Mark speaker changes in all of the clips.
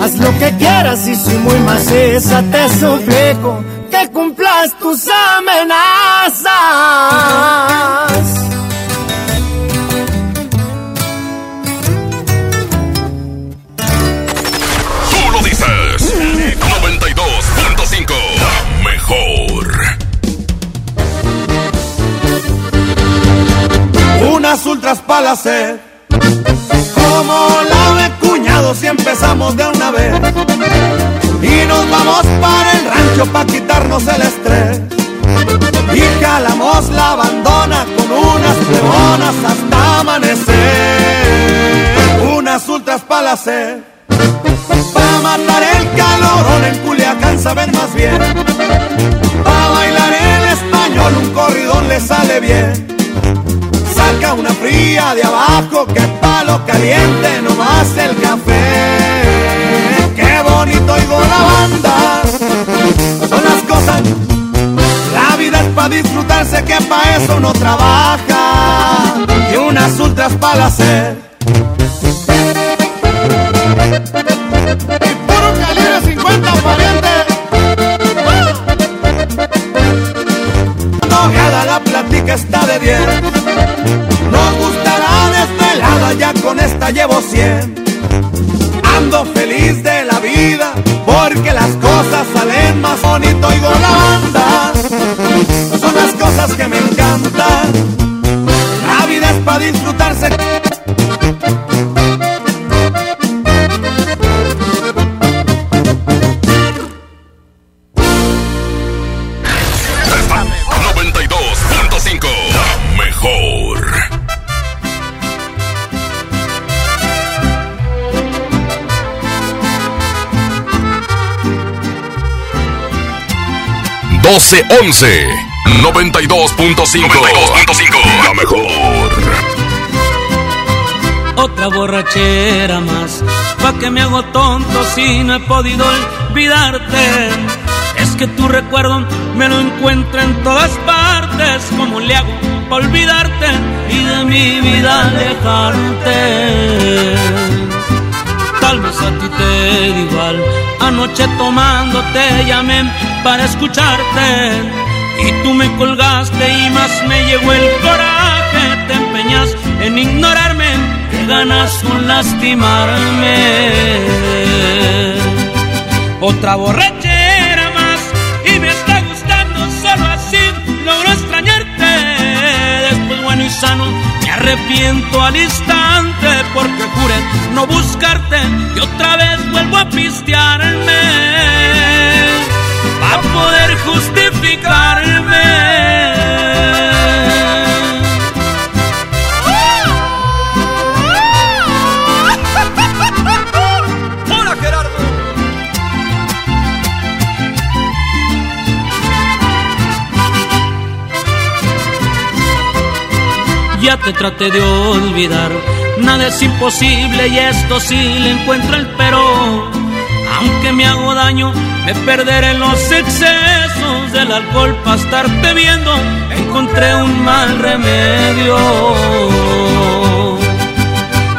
Speaker 1: Haz lo que quieras y soy muy maciza, te suplico que cumplas tus amenazas.
Speaker 2: Tú lo dices. 92.5. La mejor.
Speaker 3: Unas ultras para hacer. Como la de cuñado si empezamos de una vez. Y nos vamos para el rancho para quitarnos el estrés. Y jalamos la abandona con unas plebonas hasta amanecer. Unas ultras para hacer. Pa' matar el calorón en Culiacán saben más bien. Pa' bailar en español un corridón le sale bien. Una fría de abajo que palo caliente nomás el café. Qué bonito oigo la banda. Son las cosas. La vida es pa' disfrutarse que pa' eso uno trabaja. Y unas ultras para hacer. Y puro calibre 50 pariente. Nojada la plática está de bien. Nos gustará desvelada ya con esta
Speaker 4: llevo cien. Ando feliz de la vida porque las cosas salen más bonito y golanda. Son las cosas que me
Speaker 2: 1211 92.5 92.5 La mejor.
Speaker 5: Otra borrachera más Pa' que me hago tonto si no he podido olvidarte. Es que tu recuerdo me lo encuentro en todas partes. ¿Cómo le hago pa' olvidarte y de mi vida alejarte? Tal vez a ti te da igual Anoche tomándote llamé para escucharte. Y tú me colgaste y más me llegó el coraje. Te empeñas en ignorarme, que ganas con lastimarme. Otra borrachera más y me está gustando solo así. Logro extrañarte. Después bueno y sano me arrepiento al instante porque juré no buscarte y otra vez vuelvo a pistearme para poder justificarme.
Speaker 4: ¡Hola, Gerardo!
Speaker 5: Ya te traté de olvidar, nada es imposible y esto sí le encuentro el pero. Aunque me hago daño, me perderé en los excesos del alcohol para estarte viendo. Encontré un mal remedio.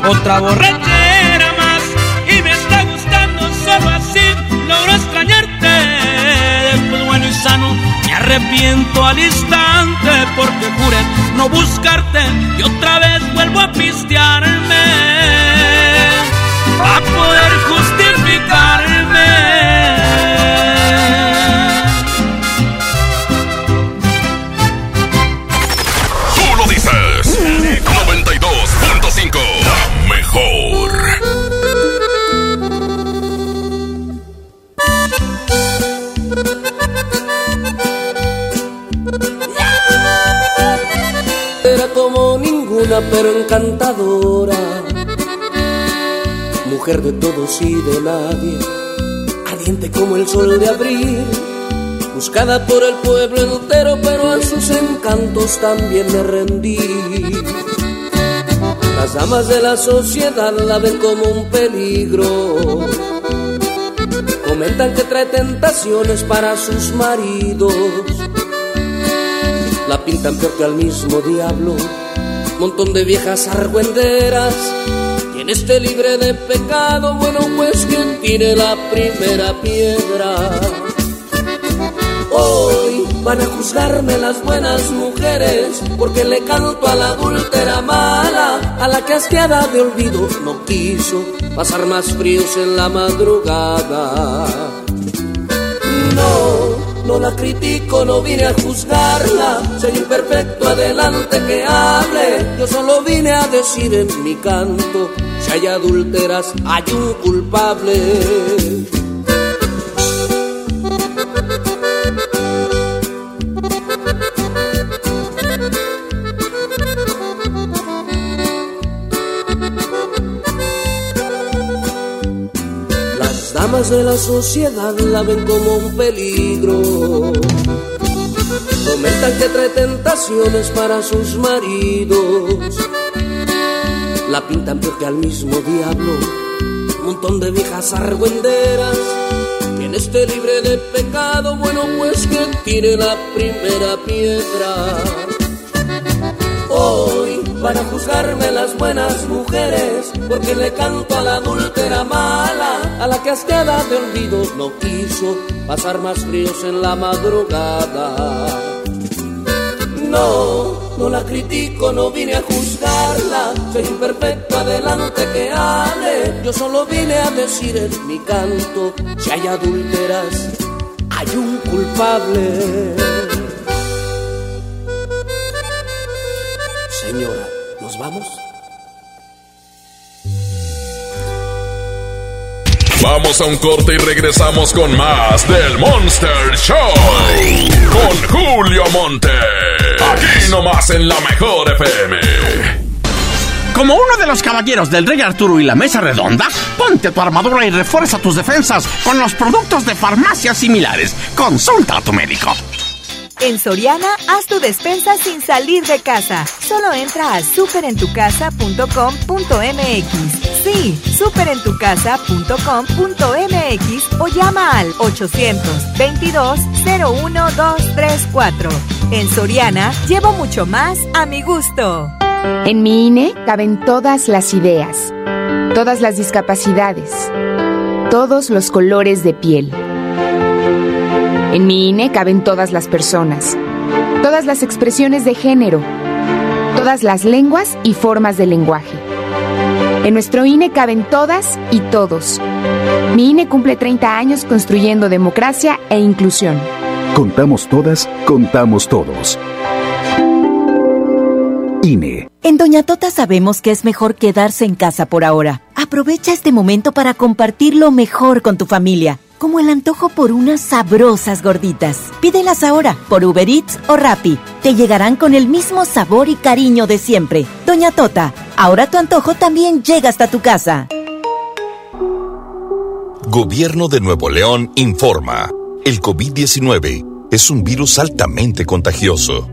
Speaker 5: Otra borrachera más y me está gustando solo así. Logro extrañarte. Después bueno y sano me arrepiento al instante porque juré no buscarte y otra vez vuelvo a pistearme a poder justificarme.
Speaker 2: 92.5. La mejor.
Speaker 6: Era como ninguna pero encantadora Mujer de todos y de nadie Ardiente como el sol de abril Buscada por el pueblo entero pero a sus encantos también me rendí Las damas de la sociedad la ven como un peligro Comentan que trae tentaciones para sus maridos la pintan peor que al mismo diablo. Montón de viejas argüenderas. Quien esté libre de pecado, bueno, pues quien tire la primera piedra. Hoy van a juzgarme las buenas mujeres, porque le canto a la adúltera mala, a la que asqueada de olvido no quiso pasar más fríos en la madrugada. No, no la critico, no vine a juzgarla. Soy imperfecto, adelante que hable. Yo solo vine a decir en mi canto: si hay adúlteras, hay un culpable. De la sociedad la ven como un peligro. Comentan que trae tentaciones para sus maridos. La pintan peor que al mismo diablo. Un montón de viejas argüenderas. Quien esté libre de pecado, bueno, pues que tire la primera piedra. Hoy van a juzgarme las buenas mujeres, porque le canto a la adúltera mala, a la que asqueada de olvido no quiso pasar más fríos en la madrugada. No, no la critico, no vine a juzgarla. Soy imperfecto, adelante que hable. Yo solo vine a decir en mi canto: si hay adúlteras, hay un culpable. Vamos
Speaker 2: a un corte y regresamos con más del Monster Show. Con Julio Monte. Aquí nomás en la mejor FM.
Speaker 7: Como uno de los caballeros del Rey Arturo y la Mesa Redonda, ponte tu armadura y refuerza tus defensas con los productos de farmacias similares. Consulta a tu médico.
Speaker 8: En Soriana, haz tu despensa sin salir de casa. Solo entra a superentucasa.com.mx. Sí, superentucasa.com.mx o llama al 822-01-234. En Soriana, llevo mucho más a mi gusto.
Speaker 9: En mi INE caben todas las ideas, todas las discapacidades, todos los colores de piel. En mi INE caben todas las personas, todas las expresiones de género, todas las lenguas y formas de lenguaje. En nuestro INE caben todas y todos. Mi INE cumple 30 años construyendo democracia e inclusión.
Speaker 10: Contamos todas, contamos todos. INE.
Speaker 11: En Doña Tota sabemos que es mejor quedarse en casa por ahora. Aprovecha este momento para compartir lo mejor con tu familia como el antojo por unas sabrosas gorditas. Pídelas ahora por Uber Eats o Rappi. Te llegarán con el mismo sabor y cariño de siempre. Doña Tota, ahora tu antojo también llega hasta tu casa.
Speaker 12: Gobierno de Nuevo León informa. El COVID-19 es un virus altamente contagioso.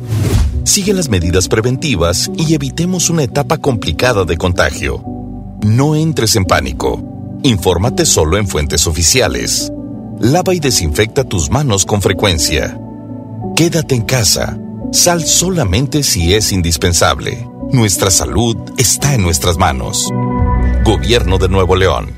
Speaker 12: Sigue las medidas preventivas y evitemos una etapa complicada de contagio. No entres en pánico. Infórmate solo en fuentes oficiales. Lava y desinfecta tus manos con frecuencia. Quédate en casa. Sal solamente si es indispensable. Nuestra salud está en nuestras manos. Gobierno de Nuevo León.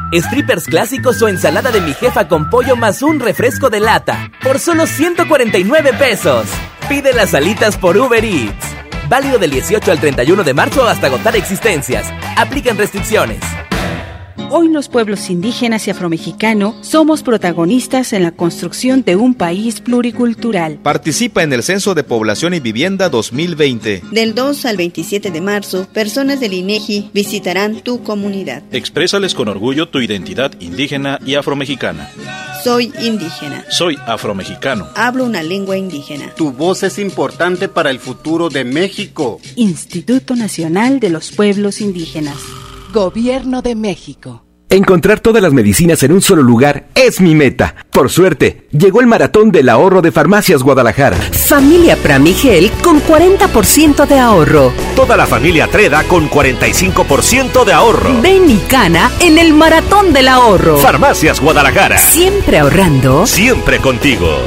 Speaker 13: strippers clásicos o ensalada de mi jefa con pollo más un refresco de lata por solo 149 pesos. Pide las salitas por Uber Eats. Válido del 18 al 31 de marzo hasta agotar existencias. Aplican restricciones.
Speaker 14: Hoy los pueblos indígenas y afromexicano somos protagonistas en la construcción de un país pluricultural.
Speaker 15: Participa en el Censo de Población y Vivienda 2020.
Speaker 16: Del 2 al 27 de marzo, personas del INEGI visitarán tu comunidad.
Speaker 17: Exprésales con orgullo tu identidad indígena y afromexicana.
Speaker 16: Soy indígena.
Speaker 17: Soy afromexicano.
Speaker 16: Hablo una lengua indígena.
Speaker 18: Tu voz es importante para el futuro de México.
Speaker 14: Instituto Nacional de los Pueblos Indígenas. Gobierno de México.
Speaker 19: Encontrar todas las medicinas en un solo lugar es mi meta. Por suerte, llegó el maratón del ahorro de Farmacias Guadalajara.
Speaker 20: Familia Pramigel con 40% de ahorro.
Speaker 21: Toda la familia Treda con 45% de ahorro.
Speaker 20: Ven y cana en el maratón del ahorro.
Speaker 21: Farmacias Guadalajara.
Speaker 20: Siempre ahorrando.
Speaker 21: Siempre contigo.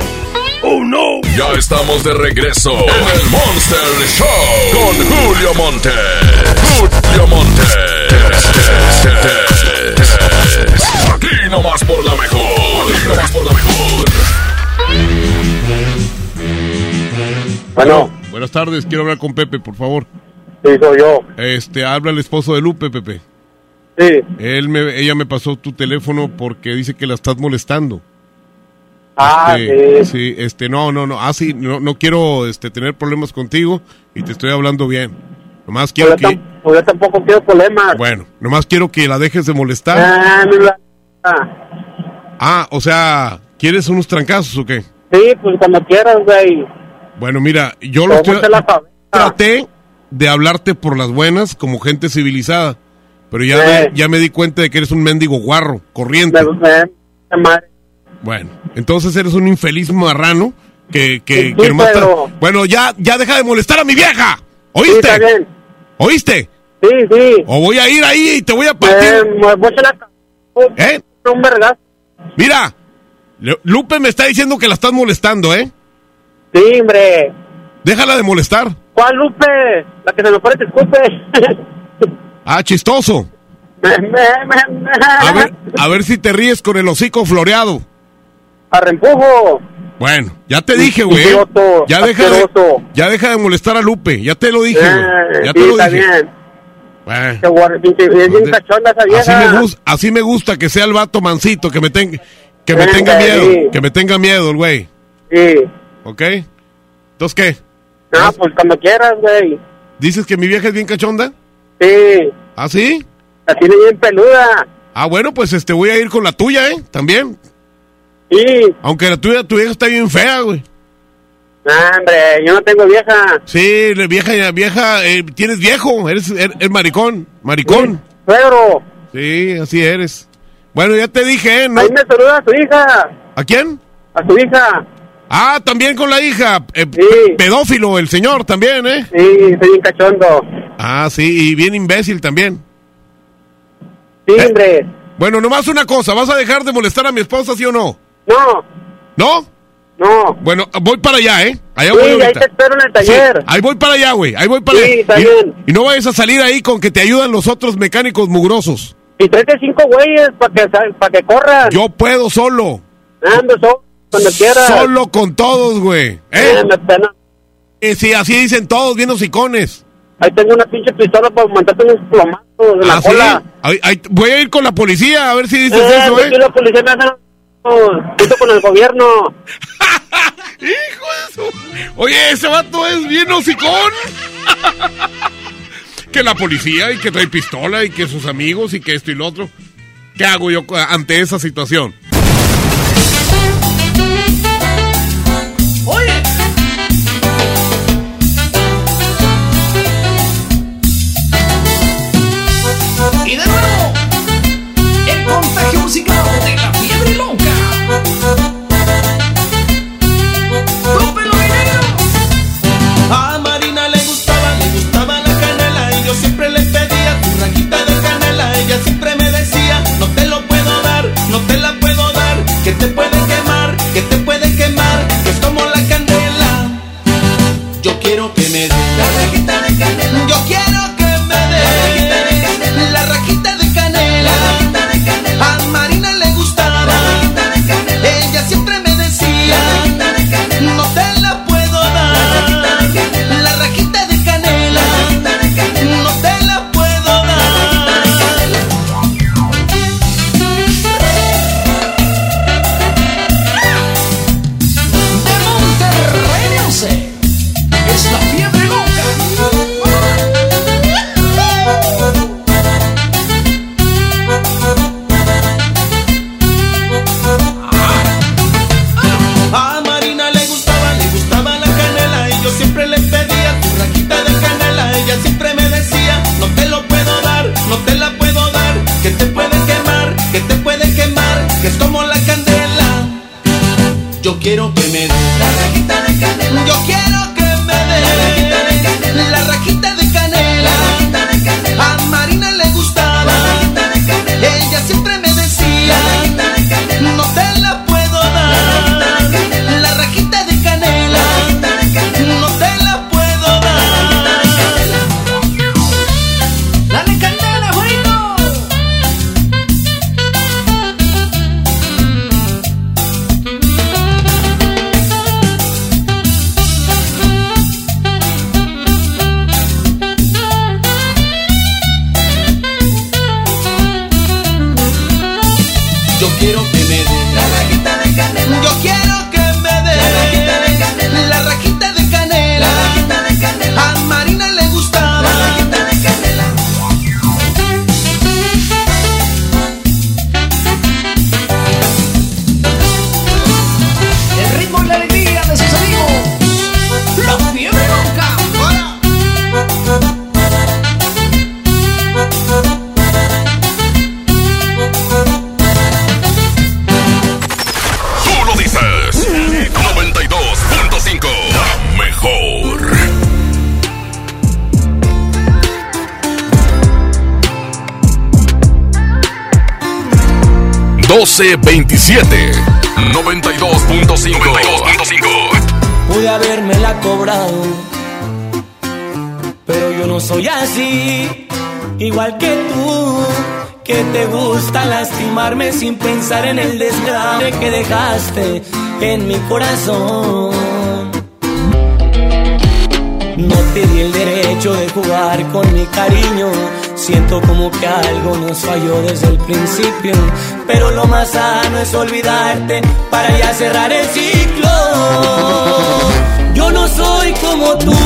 Speaker 2: ¡Oh no! Ya estamos de regreso en el Monster Show con Julio Monte. Julio Monte. Aquí nomás por la mejor. Aquí nomás por la mejor.
Speaker 22: Bueno.
Speaker 23: Buenas tardes, quiero hablar con Pepe, por favor.
Speaker 22: Sí, soy yo.
Speaker 23: Este, habla el esposo de Lupe, Pepe.
Speaker 22: Sí.
Speaker 23: Él me, ella me pasó tu teléfono porque dice que la estás molestando.
Speaker 22: Ah,
Speaker 23: este, sí. este, no, no, no, ah, sí, no, no quiero, este, tener problemas contigo y te estoy hablando bien. Nomás quiero
Speaker 22: yo
Speaker 23: que...
Speaker 22: Yo tampoco quiero problemas.
Speaker 23: Bueno, nomás quiero que la dejes de molestar.
Speaker 22: Ah, no la...
Speaker 23: Ah, o sea, ¿quieres unos trancazos o qué?
Speaker 22: Sí, pues cuando quieras, güey.
Speaker 23: Bueno, mira, yo lo estoy... Traté de hablarte por las buenas como gente civilizada, pero ya, me, ya me di cuenta de que eres un mendigo guarro, corriente. Bueno, entonces eres un infeliz marrano que, que,
Speaker 22: Sí,
Speaker 23: que nomás
Speaker 22: pero-
Speaker 23: está- Bueno, ya, ya deja de molestar a mi vieja. ¿Oíste?
Speaker 22: Sí, está bien.
Speaker 23: ¿Oíste?
Speaker 22: Sí, sí.
Speaker 23: O voy a ir ahí y te voy a partir.
Speaker 22: Eh.
Speaker 23: ¿Eh?
Speaker 22: Un vergazo.
Speaker 23: Mira, Lupe me está diciendo que la estás molestando, ¿eh?
Speaker 22: Sí, hombre.
Speaker 23: Déjala de molestar.
Speaker 22: ¿Cuál Lupe? La que se me pone te escupe.
Speaker 23: Ah, chistoso. A ver, a ver si te ríes con el hocico floreado.
Speaker 22: Arrempujo.
Speaker 23: Bueno, ya te dije, güey. ¿eh? Ya deja, de, ya deja de molestar a Lupe. Ya te lo dije, güey.
Speaker 22: Eh,
Speaker 23: Ya
Speaker 22: sí,
Speaker 23: te lo dije.
Speaker 22: bien.
Speaker 23: Bueno,
Speaker 22: Qué guar- pinche- Es bien cachonda esa vieja.
Speaker 23: así me, gusta, así me gusta que sea el vato mansito, que me, tenga que me tenga miedo.
Speaker 22: sí.
Speaker 23: Que me tenga miedo el güey.
Speaker 22: Sí.
Speaker 23: ¿Ok? Entonces, ¿qué?
Speaker 22: No, pues cuando quieras, güey.
Speaker 23: ¿Dices que mi vieja es bien cachonda?
Speaker 22: Sí.
Speaker 23: ¿Ah, sí?
Speaker 22: La tiene bien peluda.
Speaker 23: Ah, bueno, pues este voy a ir con la tuya, ¿eh? También.
Speaker 22: Sí.
Speaker 23: Aunque la tuya, tu vieja está bien fea, güey.
Speaker 22: No, hombre, yo no tengo vieja.
Speaker 23: Sí, vieja, vieja, eh, tienes viejo, eres, eres, eres maricón, maricón.
Speaker 22: Suegro.
Speaker 23: Sí, así eres. Bueno, ya te dije, ¿eh? ¿no?
Speaker 22: Ahí me saluda a su hija.
Speaker 23: ¿A quién?
Speaker 22: A su hija.
Speaker 23: Ah, también con la hija. Eh, Pedófilo, el señor también, ¿eh?
Speaker 22: Sí, soy bien cachondo.
Speaker 23: Ah, sí, y bien imbécil también.
Speaker 22: Sí, hombre.
Speaker 23: Bueno, nomás una cosa, ¿vas a dejar de molestar a mi esposa, sí o no?
Speaker 22: No.
Speaker 23: ¿No?
Speaker 22: No.
Speaker 23: Bueno, voy para allá, ¿eh? Allá
Speaker 22: Sí,
Speaker 23: voy
Speaker 22: ahí
Speaker 23: ahorita.
Speaker 22: te espero en el taller.
Speaker 23: Sí, ahí voy para allá, güey. Ahí voy para
Speaker 22: Sí,
Speaker 23: allá.
Speaker 22: está
Speaker 23: y,
Speaker 22: bien.
Speaker 23: y no vayas a salir ahí con que te ayudan los otros mecánicos mugrosos.
Speaker 22: Y tráete cinco güeyes para que, pa' que corran.
Speaker 23: Yo puedo solo.
Speaker 22: Ando solo, cuando quieras.
Speaker 23: Solo con todos, güey. ¿Eh? Eh, sí, así dicen todos, bien hocicones.
Speaker 22: Ahí tengo una pinche pistola para montarte unos plomazos de la
Speaker 23: ¿Ah, sí?
Speaker 22: cola.
Speaker 23: Ahí- ahí- voy a ir con la policía a ver si dices
Speaker 22: Eh,
Speaker 23: eso, ¿eh?
Speaker 22: la policía me hace junto con el gobierno.
Speaker 23: Oye, ese vato es bien hocicón. que la policía y que trae pistola y que sus amigos y que esto y lo otro. ¿Qué hago yo ante esa situación?
Speaker 1: 1227 92.5
Speaker 24: Pude haberme la cobrado, pero yo no soy así, igual que tú, que te gusta lastimarme sin pensar en el desgrace que dejaste en mi corazón. No te di el derecho de jugar con mi cariño. Siento como que algo nos falló desde el principio. Pero lo más sano es olvidarte para ya cerrar el ciclo. Yo no soy como tú.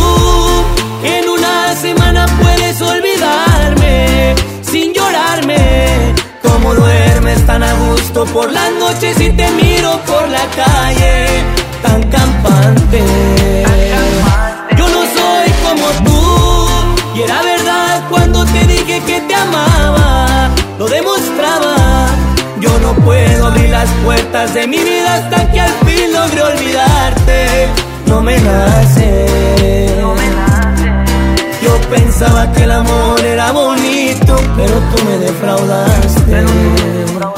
Speaker 24: En una semana puedes olvidarme sin llorarme. Como duermes tan a gusto por las noches y te miro por la calle tan campante como tú. Y era verdad cuando te dije que te amaba, lo demostraba. Yo no puedo abrir las puertas de mi vida hasta que al fin logre olvidarte. No me nace. No me nace. Yo pensaba que el amor era bonito, pero tú me defraudaste. Pero me defraudaste.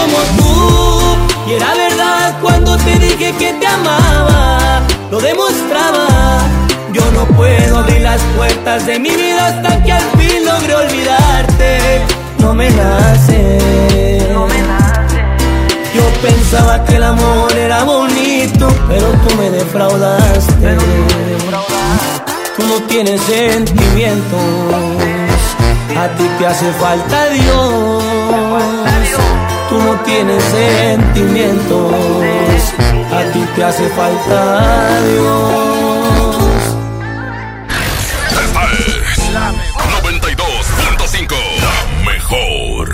Speaker 24: como tú. Y era verdad cuando te dije que te amaba, lo demostraba. Yo no puedo abrir las puertas de mi vida hasta que al fin logre olvidarte. No me nace. No me nace. Yo pensaba que el amor era bonito, pero tú me defraudaste. Pero me defraudaste. Tú no tienes sentimientos, a ti te hace falta Dios tú no tienes sentimientos, a ti te hace falta Dios.
Speaker 1: Esta es la 92.5, la mejor.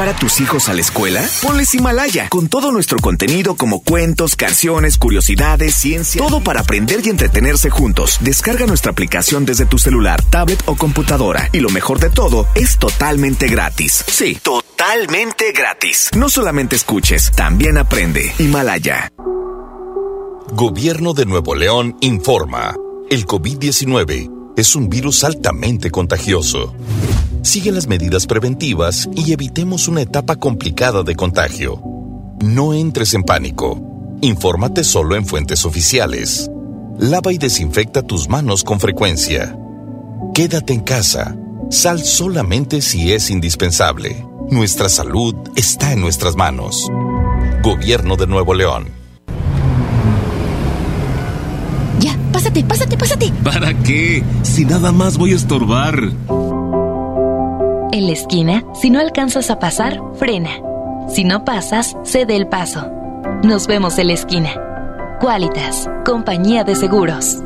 Speaker 25: Llevar a tus hijos a la escuela? Ponles Himalaya, con todo nuestro contenido como cuentos, canciones, curiosidades, ciencia, todo para aprender y entretenerse juntos. Descarga nuestra aplicación desde tu celular, tablet o computadora. Y lo mejor de todo, es totalmente gratis. Sí, totalmente gratis. No solamente escuches, también aprende. Himalaya.
Speaker 12: Gobierno de Nuevo León informa. El COVID-19 es un virus altamente contagioso. Sigue las medidas preventivas y evitemos una etapa complicada de contagio. No entres en pánico. Infórmate solo en fuentes oficiales. Lava y desinfecta tus manos con frecuencia. Quédate en casa. Sal solamente si es indispensable. Nuestra salud está en nuestras manos. Gobierno de Nuevo León.
Speaker 26: Ya, pásate, pásate, pásate.
Speaker 27: ¿Para qué? Si nada más voy a estorbar.
Speaker 20: En la esquina, si no alcanzas a pasar, frena. Si no pasas, cede el paso. Nos vemos en la esquina. Qualitas, compañía de seguros.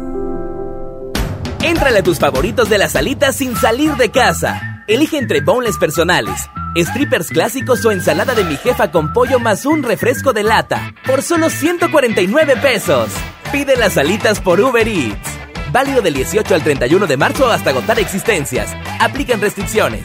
Speaker 13: Éntrale a tus favoritos de las alitas sin salir de casa. Elige entre boneless personales, strippers clásicos o ensalada de mi jefa con pollo más un refresco de lata por solo 149 pesos. Pide las alitas por Uber Eats. Válido del 18 al 31 de marzo hasta agotar existencias. Aplican restricciones.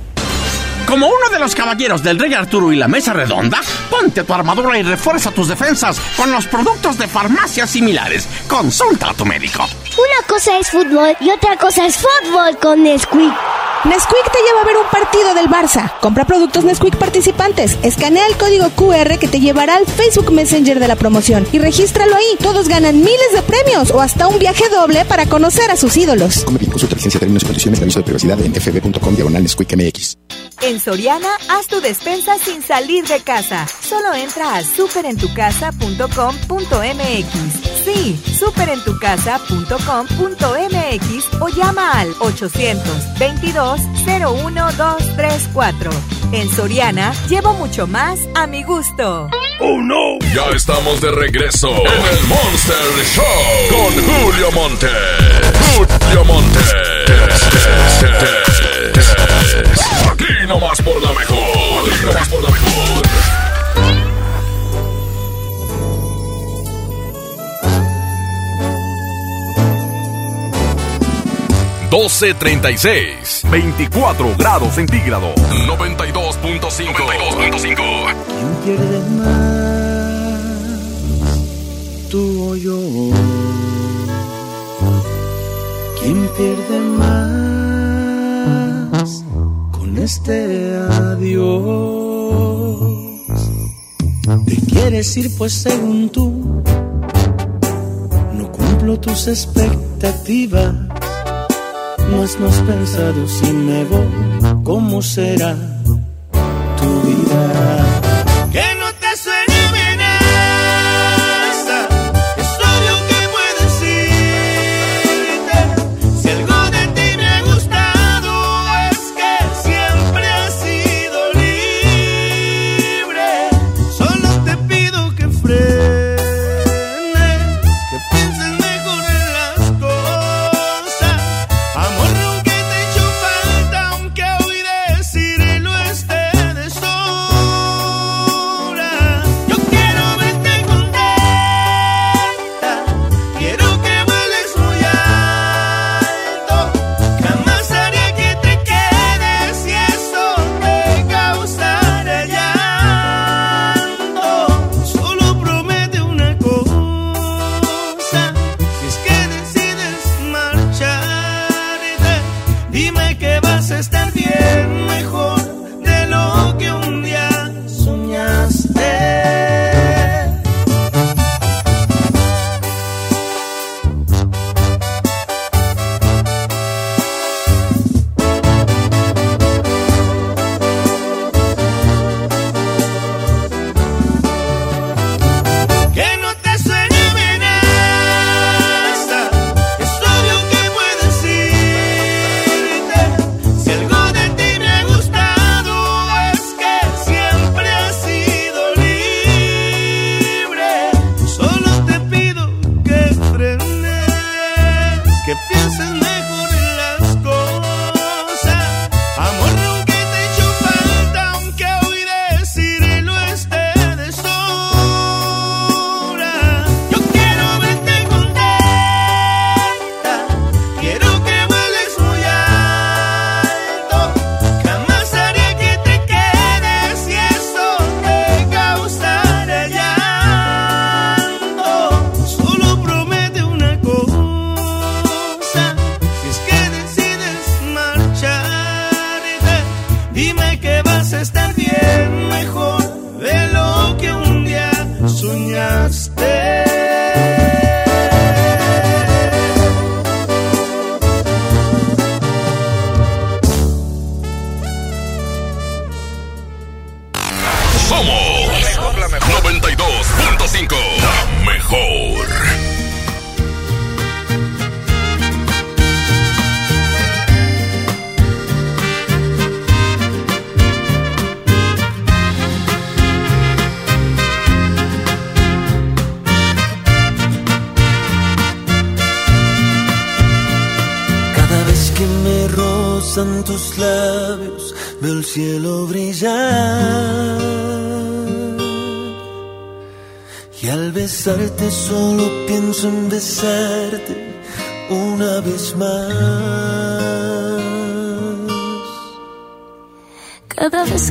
Speaker 7: Como uno de los caballeros del Rey Arturo y la Mesa Redonda, ponte tu armadura y refuerza tus defensas con los productos de farmacias similares. Consulta a tu médico.
Speaker 28: Una cosa es fútbol y otra cosa es fútbol con Nesquik.
Speaker 29: Nesquik te lleva a ver un partido del Barça. Compra productos Nesquik participantes. Escanea el código QR que te llevará al Facebook Messenger de la promoción y regístralo ahí. Todos ganan miles de premios o hasta un viaje doble para conocer a sus ídolos.
Speaker 30: Come bien, consulta licencia, términos y condiciones de aviso de privacidad en fb.com diagonal Nesquik MX.
Speaker 8: En Soriana, haz tu despensa sin salir de casa. Solo entra a superentucasa.com.mx. Sí, superentucasa.com.mx o llama al 822-01-234. En Soriana, llevo mucho más a mi gusto.
Speaker 2: ¡Oh, no! Ya estamos de regreso en el Monster Show con Julio Monte. Julio Monte. Aquí nomás por la mejor. Aquí nomás por la mejor. Doce treinta y seis, veinticuatro grados centígrados, noventa y dos punto cinco,
Speaker 1: ¿Quién pierde más? ¿Tú o yo? ¿Quién pierde más este adiós? Te quieres ir pues según tú, no cumplo tus expectativas. No has pensado si me voy, ¿cómo será tu vida?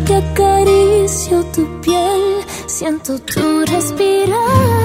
Speaker 1: Que
Speaker 31: acaricio tu piel, siento tu respirar.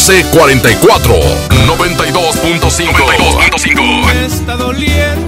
Speaker 2: 1244 92.5 92.5
Speaker 6: Me está doliendo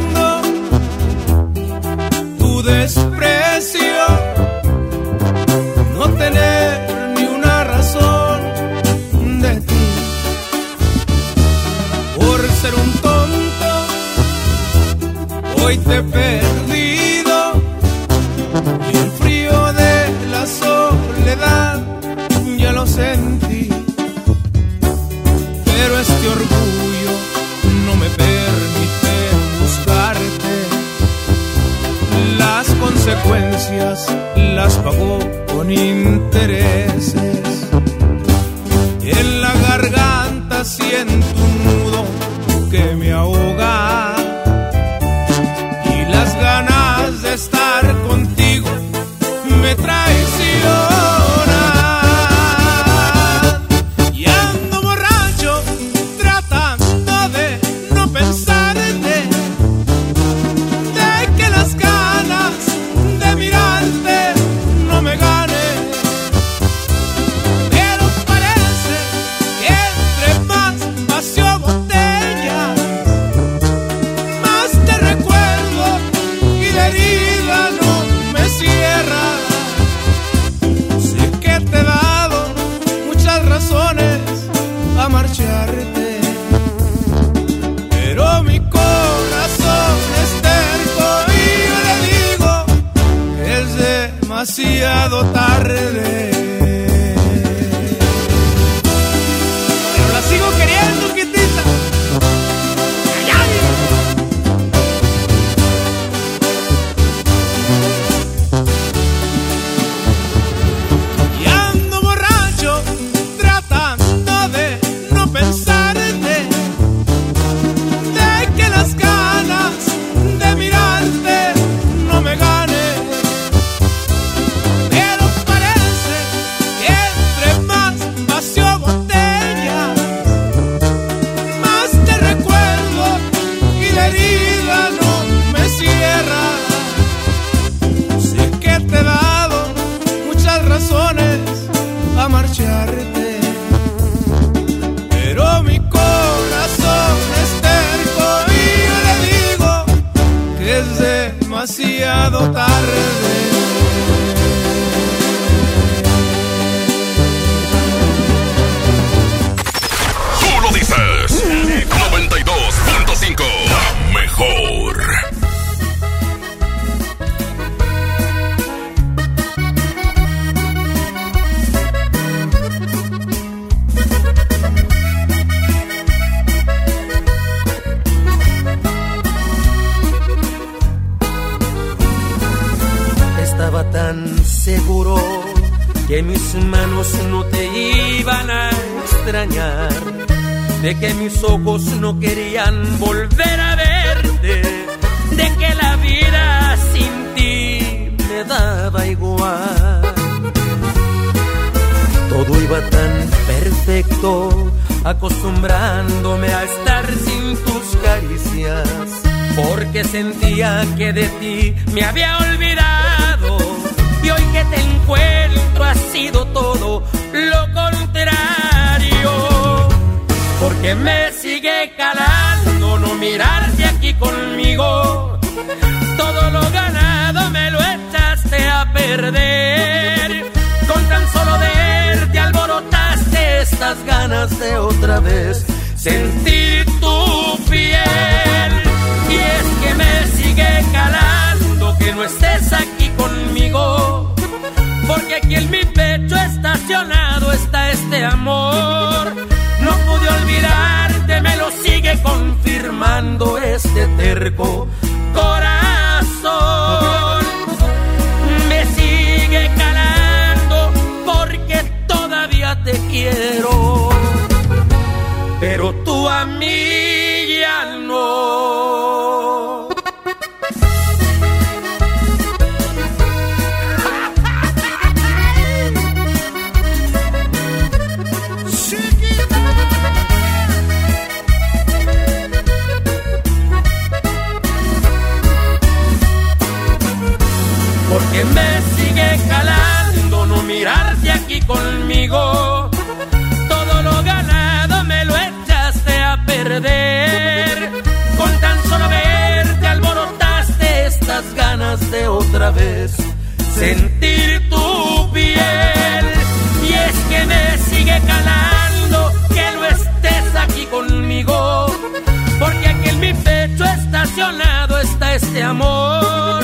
Speaker 6: este
Speaker 32: amor.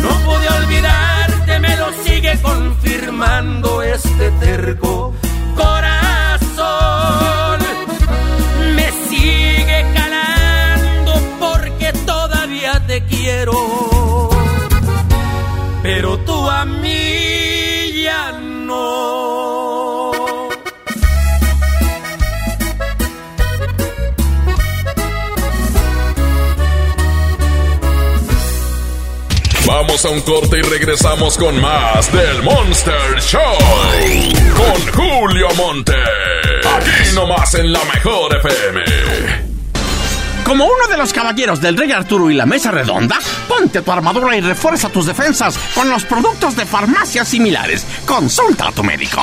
Speaker 32: No pude olvidarte, me lo sigue confirmando este terco
Speaker 2: Vamos a un corte y regresamos con más del Monster Show. Con Julio Monte. Aquí nomás en la mejor FM.
Speaker 7: Como uno de los caballeros del Rey Arturo y la Mesa Redonda, ponte tu armadura y refuerza tus defensas con los productos de farmacias similares. Consulta a tu médico.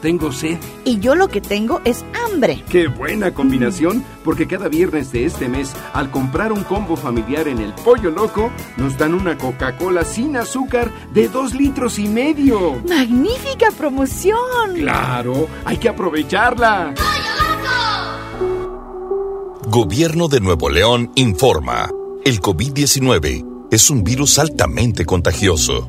Speaker 33: Tengo sed.
Speaker 34: Y yo lo que tengo es hambre.
Speaker 33: Qué buena combinación, porque cada viernes de este mes, al comprar un combo familiar en el Pollo Loco, nos dan una Coca-Cola sin azúcar de dos litros y medio.
Speaker 34: ¡Magnífica promoción!
Speaker 33: Claro, hay que aprovecharla.
Speaker 12: Gobierno de Nuevo León informa. El COVID-19 es un virus altamente contagioso.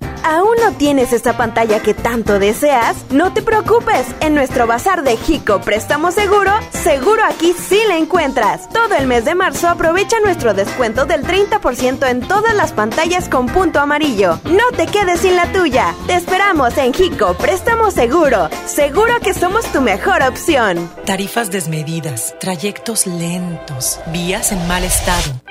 Speaker 35: ¿Aún no tienes esa pantalla que tanto deseas? No te preocupes, en nuestro bazar de Jico Préstamo Seguro, seguro aquí sí la encuentras. Todo el mes de marzo aprovecha nuestro descuento del 30% en todas las pantallas con punto amarillo. No te quedes sin la tuya. Te esperamos en Jico Préstamo Seguro. Seguro que somos tu mejor opción.
Speaker 20: Tarifas desmedidas, trayectos lentos, vías en mal estado.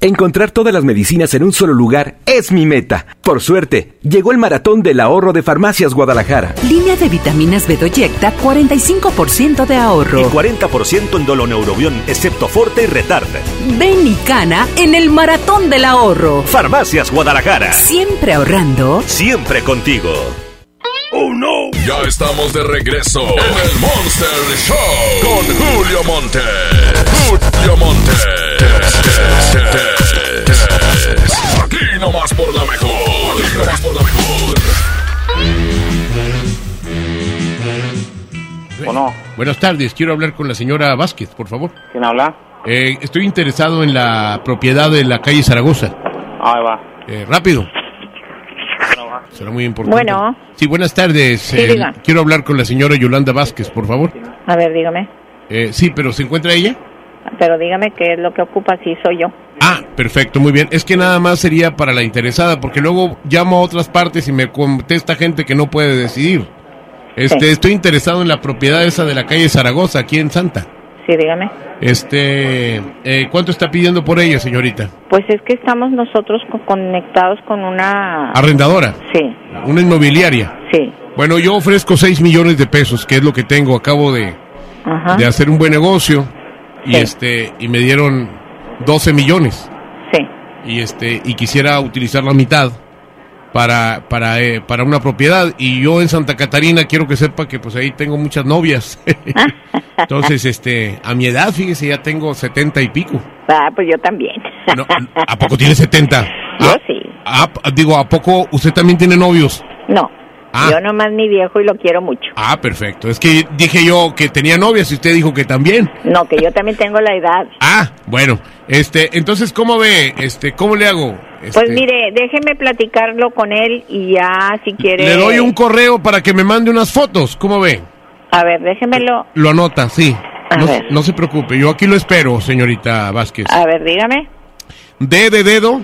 Speaker 36: Encontrar todas las medicinas en un solo lugar es mi meta. Por suerte, llegó el maratón del ahorro de Farmacias Guadalajara.
Speaker 37: Línea de vitaminas Bedoyecta, 45% de ahorro.
Speaker 38: Y 40% en doloneurobión, excepto Forte y Retard.
Speaker 37: Ven y cana en el maratón del ahorro.
Speaker 38: Farmacias Guadalajara.
Speaker 37: Siempre ahorrando.
Speaker 38: Siempre contigo.
Speaker 2: ¡Oh no! Ya estamos de regreso en el Monster Show con Julio Monte. Julio Monte. Aquí nomás por la mejor. Aquí nomás por la mejor.
Speaker 23: Bueno. Buenas tardes, quiero hablar con la señora Vázquez, por favor.
Speaker 22: ¿Quién habla?
Speaker 23: Eh, estoy interesado en la propiedad de la calle Zaragoza.
Speaker 22: Ahí va.
Speaker 23: Eh, rápido. Será muy importante.
Speaker 34: Bueno.
Speaker 23: Sí, buenas tardes.
Speaker 34: Sí,
Speaker 23: Eh, quiero hablar con la señora Yolanda Vázquez, por favor.
Speaker 34: A ver, dígame.
Speaker 23: Eh, sí, pero ¿se encuentra ella?
Speaker 39: pero dígame qué es lo que ocupa, sí soy yo.
Speaker 23: Ah, perfecto, muy bien. Es que nada más sería para la interesada, porque luego llamo a otras partes y me contesta gente que no puede decidir. Este, estoy interesado en la propiedad esa de la calle Zaragoza, aquí en Santa.
Speaker 39: Sí, dígame.
Speaker 23: Este, eh, ¿cuánto está pidiendo por ella, señorita?
Speaker 39: Pues es que estamos nosotros co- conectados con una...
Speaker 23: Arrendadora.
Speaker 39: Sí,
Speaker 23: Una inmobiliaria.
Speaker 39: sí.
Speaker 23: Bueno, yo ofrezco 6 millones de pesos, que es lo que tengo. Acabo de,
Speaker 39: Ajá.
Speaker 23: de hacer un buen negocio y
Speaker 39: Sí.
Speaker 23: este y me dieron 12 millones.
Speaker 39: Sí.
Speaker 23: Y este y quisiera utilizar la mitad para para eh, para una propiedad y yo en Santa Catarina quiero que sepa que pues ahí tengo muchas novias. Entonces, este, a mi edad, fíjese, ya tengo 70 y pico.
Speaker 39: Ah, pues yo también.
Speaker 23: No, ¿A poco tiene 70?
Speaker 39: Yo sí.
Speaker 23: Ah, digo, ¿a poco usted también tiene novios?
Speaker 39: No,
Speaker 23: Ah.
Speaker 39: yo nomás mi viejo y lo quiero mucho.
Speaker 23: Ah, perfecto. Es que dije yo que tenía novias y usted dijo que también.
Speaker 39: No, que yo también tengo la edad.
Speaker 23: Ah, bueno, este, entonces, ¿cómo ve? Este, ¿cómo le hago? Este,
Speaker 39: Pues mire, déjeme platicarlo con él y ya si quiere...
Speaker 23: Le doy un correo para que me mande unas fotos, ¿cómo ve?
Speaker 39: A ver, déjemelo...
Speaker 23: Lo anota, sí. No, no se preocupe, yo aquí lo espero, señorita Vázquez.
Speaker 39: A ver, dígame.
Speaker 23: D de dedo,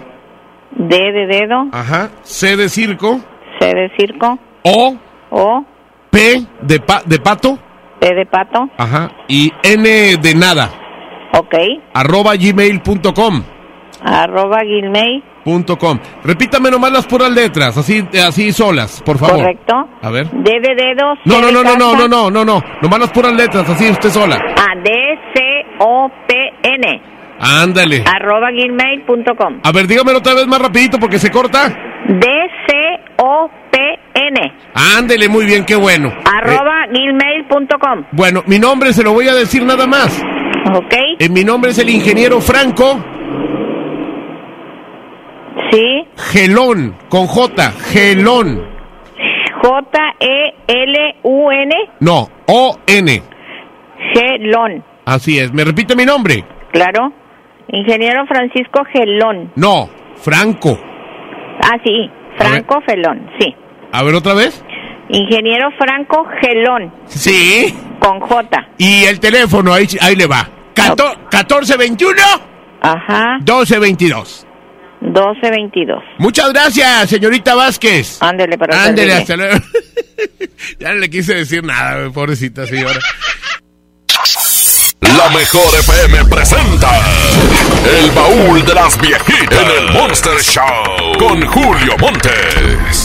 Speaker 39: D de dedo,
Speaker 23: ajá, C de circo,
Speaker 39: C de circo,
Speaker 23: O,
Speaker 39: O,
Speaker 23: P de, pa- de pato,
Speaker 39: P de pato,
Speaker 23: ajá, y N de nada,
Speaker 39: ok,
Speaker 23: arroba gmail.com.
Speaker 39: arroba gmail,
Speaker 23: Punto com. Repítame nomás las puras letras, así, así solas, por favor.
Speaker 39: correcto.
Speaker 23: A ver.
Speaker 39: D de dedo, C
Speaker 23: No, no, no, no, no, no, no, no, no. Nomás las puras letras, así usted sola.
Speaker 39: Ah, D, C, O, P, N,
Speaker 23: Ándale.
Speaker 39: arroba gmail.com.
Speaker 23: A ver, dígamelo otra vez más rapidito porque se corta.
Speaker 39: D, C, O, P, N,
Speaker 23: Ándele, muy bien, qué bueno.
Speaker 39: arroba gmail.com.
Speaker 23: Bueno, mi nombre se lo voy a decir nada más.
Speaker 39: Ok.
Speaker 23: Eh, mi nombre es el ingeniero Franco
Speaker 39: Sí,
Speaker 23: Gelón, con J, Gelón.
Speaker 39: J-E-L-U-N,
Speaker 23: No, O-N.
Speaker 39: Gelón.
Speaker 23: Así es. ¿Me repite mi nombre?
Speaker 39: Claro. Ingeniero Francisco Gelón.
Speaker 23: No, Franco.
Speaker 39: Ah, sí. Franco Gelón, sí.
Speaker 23: A ver otra vez.
Speaker 39: Ingeniero Franco Gelón,
Speaker 23: Sí.
Speaker 39: con J.
Speaker 23: Y el teléfono, ahí, ahí le va. Cato- 1421
Speaker 39: Ajá.
Speaker 23: 1222.
Speaker 39: 1222.
Speaker 23: Muchas gracias, señorita Vázquez.
Speaker 39: Ándele para
Speaker 23: Ándele, hasta luego. ya no le quise decir nada, pobrecita señora.
Speaker 2: La mejor FM presenta El baúl de las viejitas en el Monster Show con Julio Montes.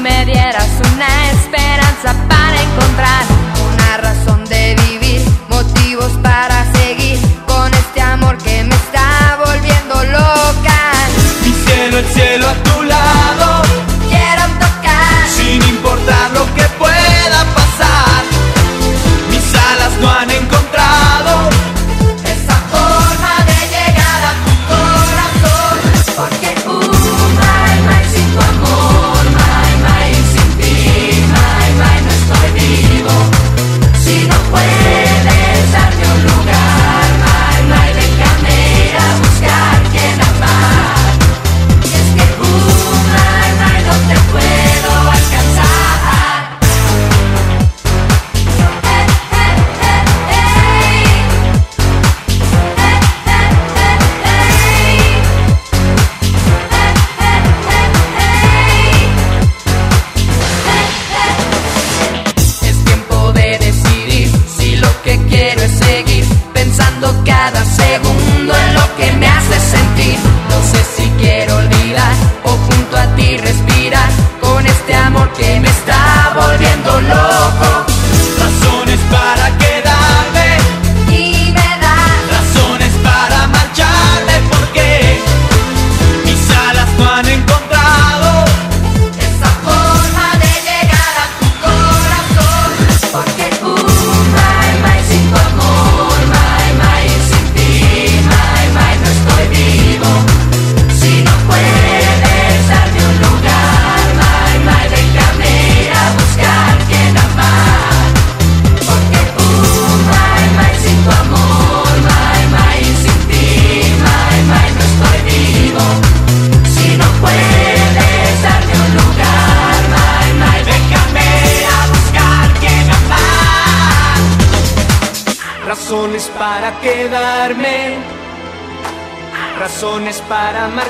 Speaker 31: Me dieras una esperanza para encontrar
Speaker 40: para
Speaker 41: marcharme,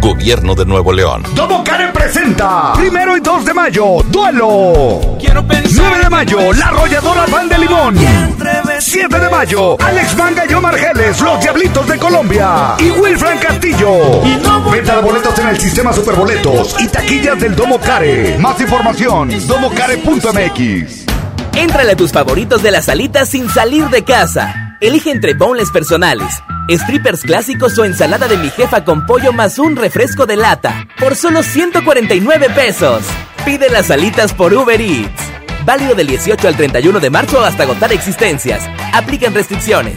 Speaker 12: Gobierno de Nuevo León.
Speaker 40: Domo Karen presenta Primero y 2 de mayo, duelo. 9 de mayo, La Arrolladora Pan de Limón. 7 de mayo, Alex Manga y Omar Geles, Los Diablitos de Colombia. Y Wilfran Castillo. Venta de boletos en el sistema Superboletos y taquillas del Domo Care. Más información, domocare.mx.
Speaker 13: Éntrale a tus favoritos de las alitas sin salir de casa. Elige entre boneless personales, strippers clásicos o ensalada de mi jefa con pollo más un refresco de lata por solo 149 pesos. Pide las alitas por Uber Eats. Válido del 18 al 31 de marzo hasta agotar existencias. Aplican restricciones.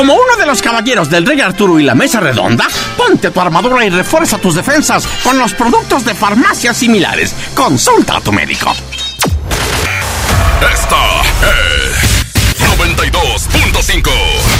Speaker 7: Como uno de los caballeros del Rey Arturo y la Mesa Redonda, ponte tu armadura y refuerza tus defensas con los productos de farmacias similares. Consulta a tu médico.
Speaker 2: Esta es 92.5.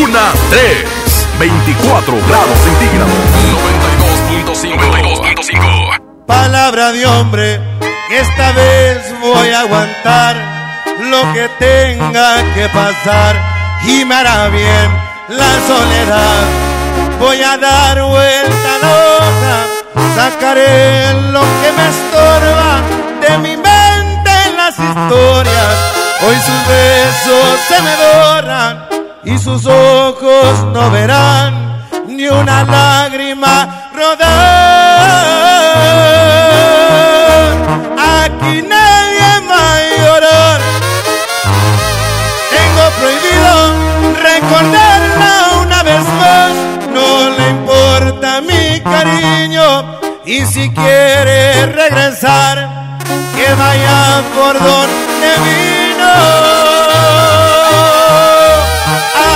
Speaker 6: Una, tres, 24 grados centígrados.
Speaker 2: 92.5.
Speaker 41: Palabra de hombre, esta vez voy a aguantar lo que tenga que pasar y me hará bien la soledad. Voy a dar vuelta a hoja, sacaré lo que me estorba de mi mente en las historias. Hoy sus besos se me doran y sus ojos no verán ni una lágrima rodar. Aquí nadie va a llorar. Tengo prohibido recordarla cariño y si quiere regresar, que vaya por donde vino.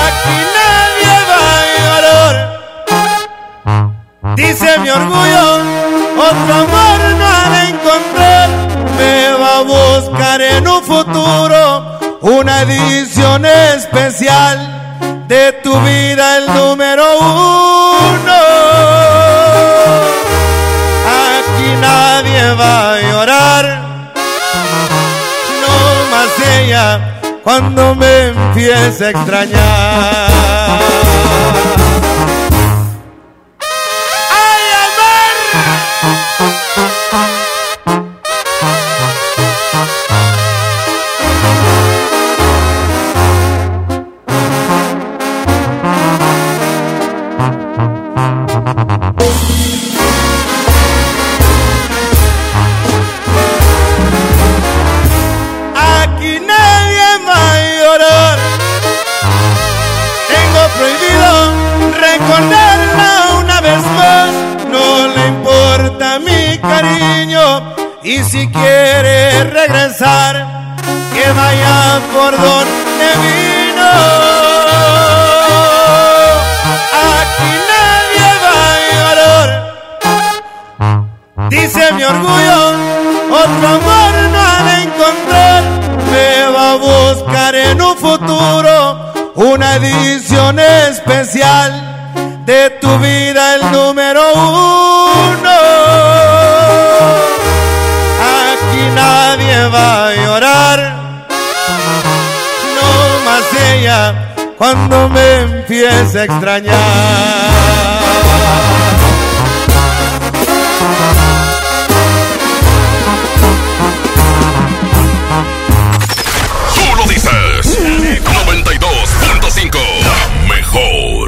Speaker 41: Aquí nadie va a valor. Dice mi orgullo, otro amor no de encontrar. Me va a buscar en un futuro una edición especial de tu vida, el número uno. Va a llorar, no más ella cuando me empiece a extrañar. Aquí una edición especial de tu vida, el número uno. Aquí nadie va a llorar, no más ella cuando me empiece a extrañar.
Speaker 2: 92.5. La mejor.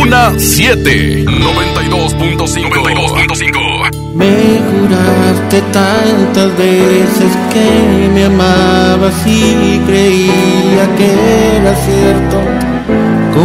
Speaker 2: Una 7. 92.5. 92.5.
Speaker 41: Me juraste tantas veces que me amabas y creía que era cierto.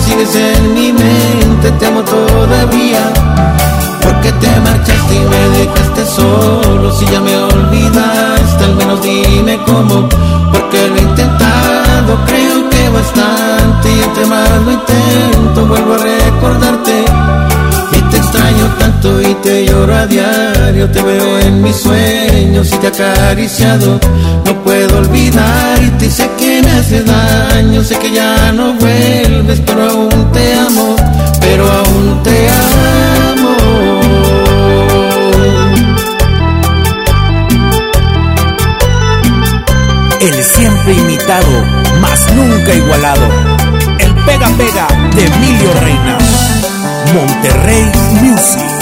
Speaker 41: sigues en mi mente, te amo todavía. Porque te marchaste y me dejaste solo, si ya me olvidaste, al menos dime cómo, porque lo he intentado, creo que bastante, y entre más lo intento, vuelvo a recordarte. Y te lloro a diario, te veo en mis sueños y te acariciado. No puedo olvidarte sé que me hace daño, sé que ya no vuelves, pero aún te amo, pero aún te amo.
Speaker 42: El siempre imitado, mas nunca igualado. El pega pega de Emilio Reina. Monterrey Music.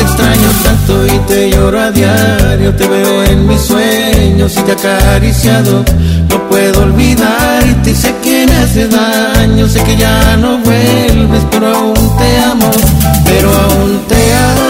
Speaker 41: Te extraño tanto y te lloro a diario, te veo en mis sueños y te acariciado. No puedo olvidarte y sé que me hace daño, sé que ya no vuelves, pero aún te amo, pero aún te amo.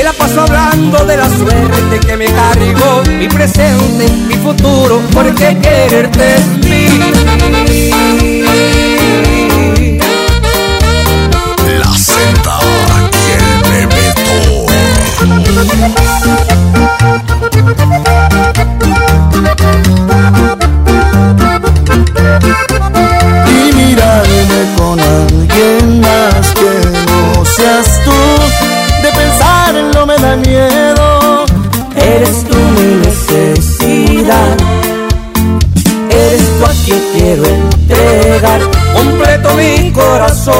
Speaker 24: Me la paso hablando de la suerte que me cargó, mi presente, mi futuro, porque quererte es mi.
Speaker 2: La Z y el
Speaker 3: Y mirarme con alguien más que no seas tú. Da miedo.
Speaker 24: Eres tú mi necesidad. Eres tú a quien quiero entregar completo mi corazón.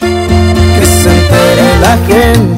Speaker 3: Que se entere la gente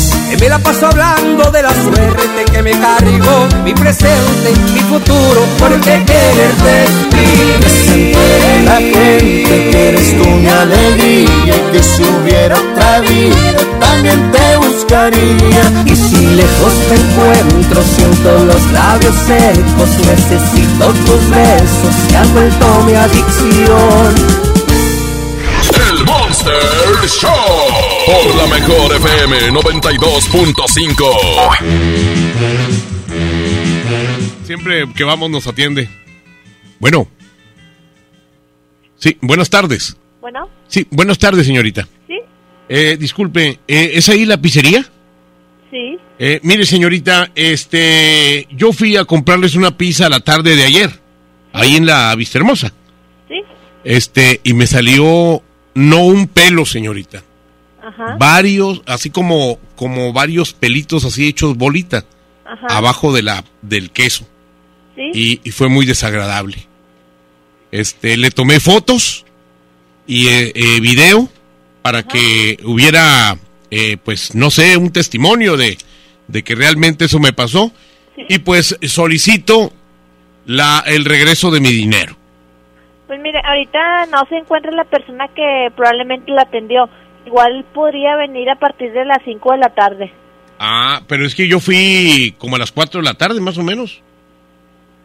Speaker 24: Me la paso hablando de la suerte que me cargó, mi presente, mi futuro, porque quererte es mi.
Speaker 3: La gente que eres tú mi alegría y que si hubiera otra vida también te buscaría.
Speaker 24: Y si lejos me encuentro, siento los labios secos, necesito tus besos, te has vuelto mi adicción.
Speaker 2: El Monster Show. Por la mejor FM 92.5.
Speaker 23: Siempre que vamos nos atiende. Bueno. Sí, buenas tardes.
Speaker 43: Bueno,
Speaker 23: Sí, buenas tardes, señorita.
Speaker 43: ¿sí?
Speaker 23: Eh, disculpe, eh, ¿es ahí la pizzería?
Speaker 43: Sí.
Speaker 23: Eh, mire, señorita, este, yo fui a comprarles una pizza la tarde de ayer, ahí en la Vista Hermosa.
Speaker 43: Sí.
Speaker 23: Este, y me salió no un pelo, señorita.
Speaker 43: Ajá.
Speaker 23: Varios, así como, como varios pelitos así hechos bolita,
Speaker 43: Ajá.
Speaker 23: abajo de la, del queso.
Speaker 43: Sí.
Speaker 23: Y, y fue muy desagradable. Este, le tomé fotos y eh, eh, video para que hubiera, eh, pues, no sé, un testimonio de, de que realmente eso me pasó. Y pues solicito la, el regreso de mi dinero.
Speaker 43: Pues mire, ahorita no se encuentra la persona que probablemente la atendió. Igual podría venir a partir de las 5 de la tarde.
Speaker 23: Ah, pero es que yo fui como a las 4 de la tarde, más o menos.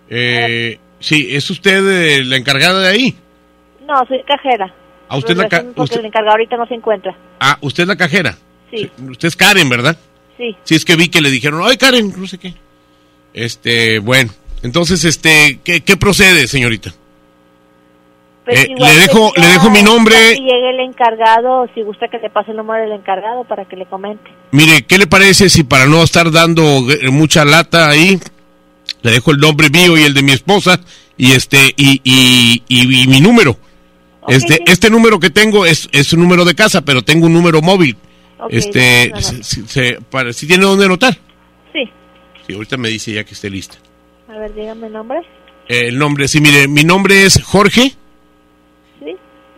Speaker 23: Eh, sí, ¿es usted eh, la encargada de ahí?
Speaker 43: No, soy cajera.
Speaker 23: ¿A usted la ca-
Speaker 43: Porque
Speaker 23: usted-
Speaker 43: el encargado ahorita no se encuentra.
Speaker 23: Ah, usted es la cajera.
Speaker 43: Sí,
Speaker 23: Usted es Karen, ¿verdad?
Speaker 43: sí.
Speaker 23: Sí, es que vi que le dijeron, ay Karen, no sé qué. Este, bueno, entonces, este, ¿qué, qué procede, señorita?
Speaker 43: Pues
Speaker 23: Eh,
Speaker 43: igual
Speaker 23: le dejo- le dejo mi nombre.
Speaker 43: Si llegue el encargado, si gusta que le pase el número del encargado para que le comente.
Speaker 23: Mire, ¿qué le parece si para no estar dando eh, mucha lata ahí, le dejo el nombre mío y el de mi esposa y este y, y, y- y mi número? este este número que tengo es, es un número de casa, pero tengo un número móvil.
Speaker 43: Ok,
Speaker 23: este, se- para, si tiene dónde anotar.
Speaker 43: Sí.
Speaker 23: Sí, ahorita me dice ya que esté lista.
Speaker 43: A ver, dígame el nombre.
Speaker 23: Eh, el nombre, sí, mire, mi nombre es Jorge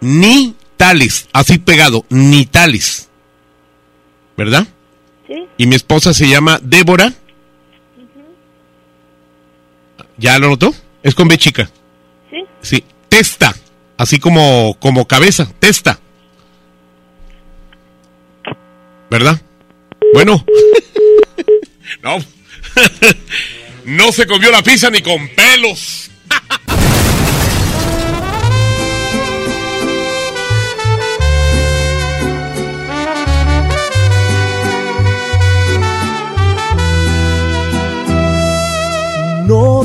Speaker 43: Sí.
Speaker 23: Nitales, así pegado, Nitales. ¿Verdad?
Speaker 43: Sí.
Speaker 23: Y mi esposa se llama Débora. ¿Ya lo notó? Es con B chica.
Speaker 43: Sí.
Speaker 23: Sí, Testa, así como, como cabeza, Testa. ¿Verdad? Bueno. no. no se comió la pizza ni con pelos.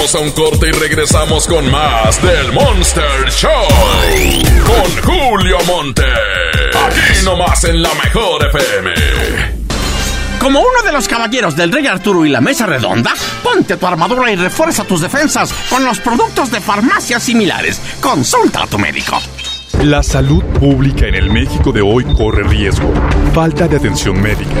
Speaker 2: Vamos a un corte y regresamos con más del Monster Show. Con Julio Monte. Aquí nomás en la mejor FM.
Speaker 7: Como uno de los caballeros del Rey Arturo y la Mesa Redonda, ponte tu armadura y refuerza tus defensas con los productos de farmacias similares. Consulta a tu médico.
Speaker 44: La salud pública en el México de hoy corre riesgo. Falta de atención médica,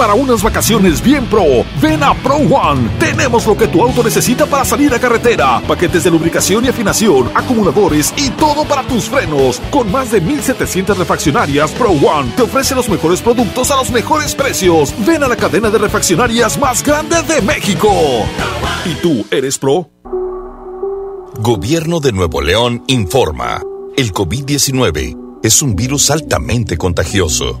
Speaker 45: Para unas vacaciones bien pro, ven a Pro One. Tenemos lo que tu auto necesita para salir a carretera. Paquetes de lubricación y afinación, acumuladores y todo para tus frenos. Con más de 1700 refaccionarias, Pro One te ofrece los mejores productos a los mejores precios. Ven a la cadena de refaccionarias más grande de México. ¿Y tú eres pro?
Speaker 12: Gobierno de Nuevo León informa. El COVID-19 es un virus altamente contagioso.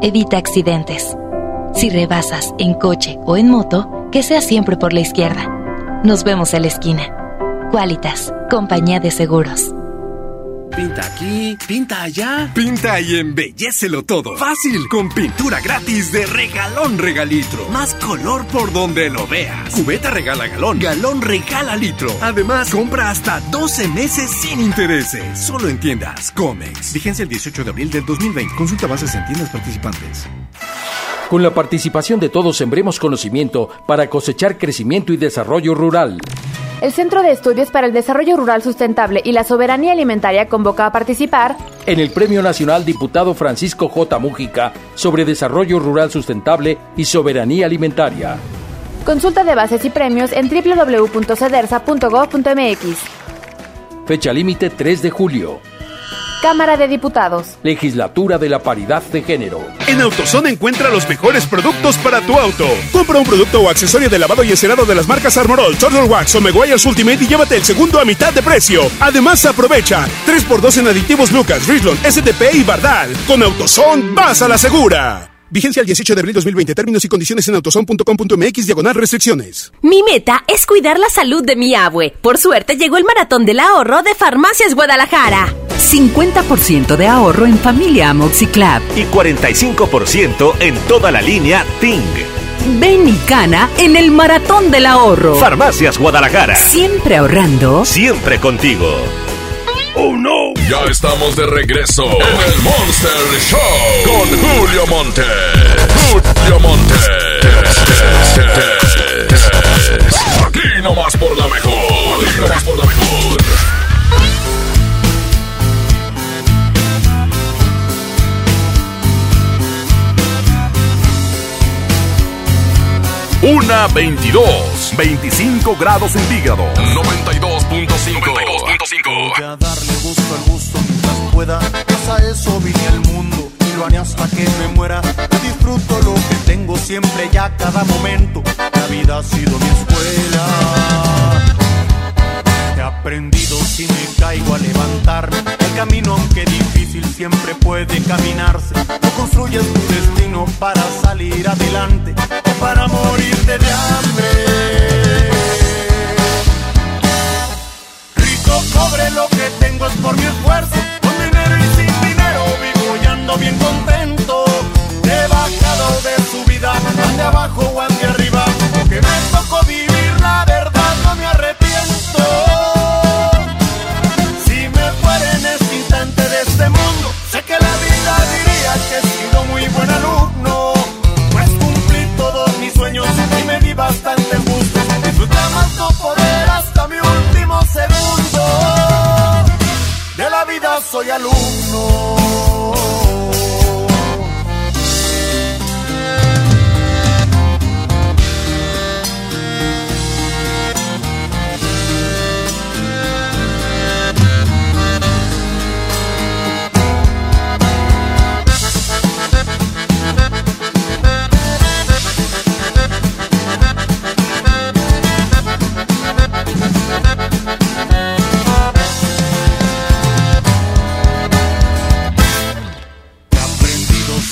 Speaker 20: Evita accidentes. Si rebasas en coche o en moto, que sea siempre por la izquierda. Nos vemos en la esquina. Qualitas, compañía de seguros.
Speaker 27: Pinta aquí, pinta allá. Pinta y embellecelo todo. Fácil, con pintura gratis de regalón regalitro. Más color por donde lo veas. Cubeta regala galón, galón regala litro. Además, compra hasta 12 meses sin intereses. Solo en tiendas Comex.
Speaker 46: Vigencia el 18 de abril del 2020. Consulta bases en tiendas participantes.
Speaker 47: Con la participación de todos sembremos conocimiento para cosechar crecimiento y desarrollo rural.
Speaker 48: El Centro de Estudios para el Desarrollo Rural Sustentable y la Soberanía Alimentaria convoca a participar
Speaker 47: En el Premio Nacional Diputado Francisco J. Mújica sobre Desarrollo Rural Sustentable y Soberanía Alimentaria.
Speaker 48: Consulta de bases y premios en www.cedersa.gov.mx.
Speaker 47: Fecha límite 3 de julio.
Speaker 48: Cámara de Diputados.
Speaker 47: Legislatura de la Paridad de Género.
Speaker 49: En AutoZone encuentra los mejores productos para tu auto. Compra un producto o accesorio de lavado y encerado de las marcas Armorol, Turtle Wax o Meguiar's Ultimate y llévate el segundo a mitad de precio. Además, aprovecha 3x2 en aditivos Lucas, Richlon, STP y Bardal. Con AutoZone, vas a la segura. Vigencia el 18 de abril 2020. Términos y condiciones en autozone.com.mx diagonal restricciones.
Speaker 50: Mi meta es cuidar la salud de mi abue. Por suerte llegó el maratón del ahorro de Farmacias Guadalajara.
Speaker 21: 50% de ahorro en familia Amoxiclab y 45% en toda la línea Ting.
Speaker 50: Ven y cana en el maratón del ahorro.
Speaker 21: Farmacias Guadalajara.
Speaker 50: Siempre ahorrando.
Speaker 21: Siempre contigo.
Speaker 2: ¡Oh no! Ya estamos de regreso en el Monster Show con Julio Monte. Julio Monte. Aquí nomás por la mejor. Aquí nomás por la mejor. Una 22, 25 grados centígrados, 92.5.
Speaker 51: Voy a darle gusto al gusto mientras pueda. Pues a eso vine al mundo y lo haré hasta que me muera. Yo disfruto lo que tengo siempre ya cada momento. La vida ha sido mi escuela. Aprendido si me caigo a levantarme. El camino, aunque difícil, siempre puede caminarse. No construyes tu destino para salir adelante o para morirte de hambre. Rico, pobre, lo que tengo es por mi esfuerzo. Con dinero y sin dinero vivo y ando bien contento. He bajado de su vida, ande abajo o ande arriba. Que me tocó vivir, bastante gusto. Disfruté más no poder hasta mi último segundo. De la vida soy alumno.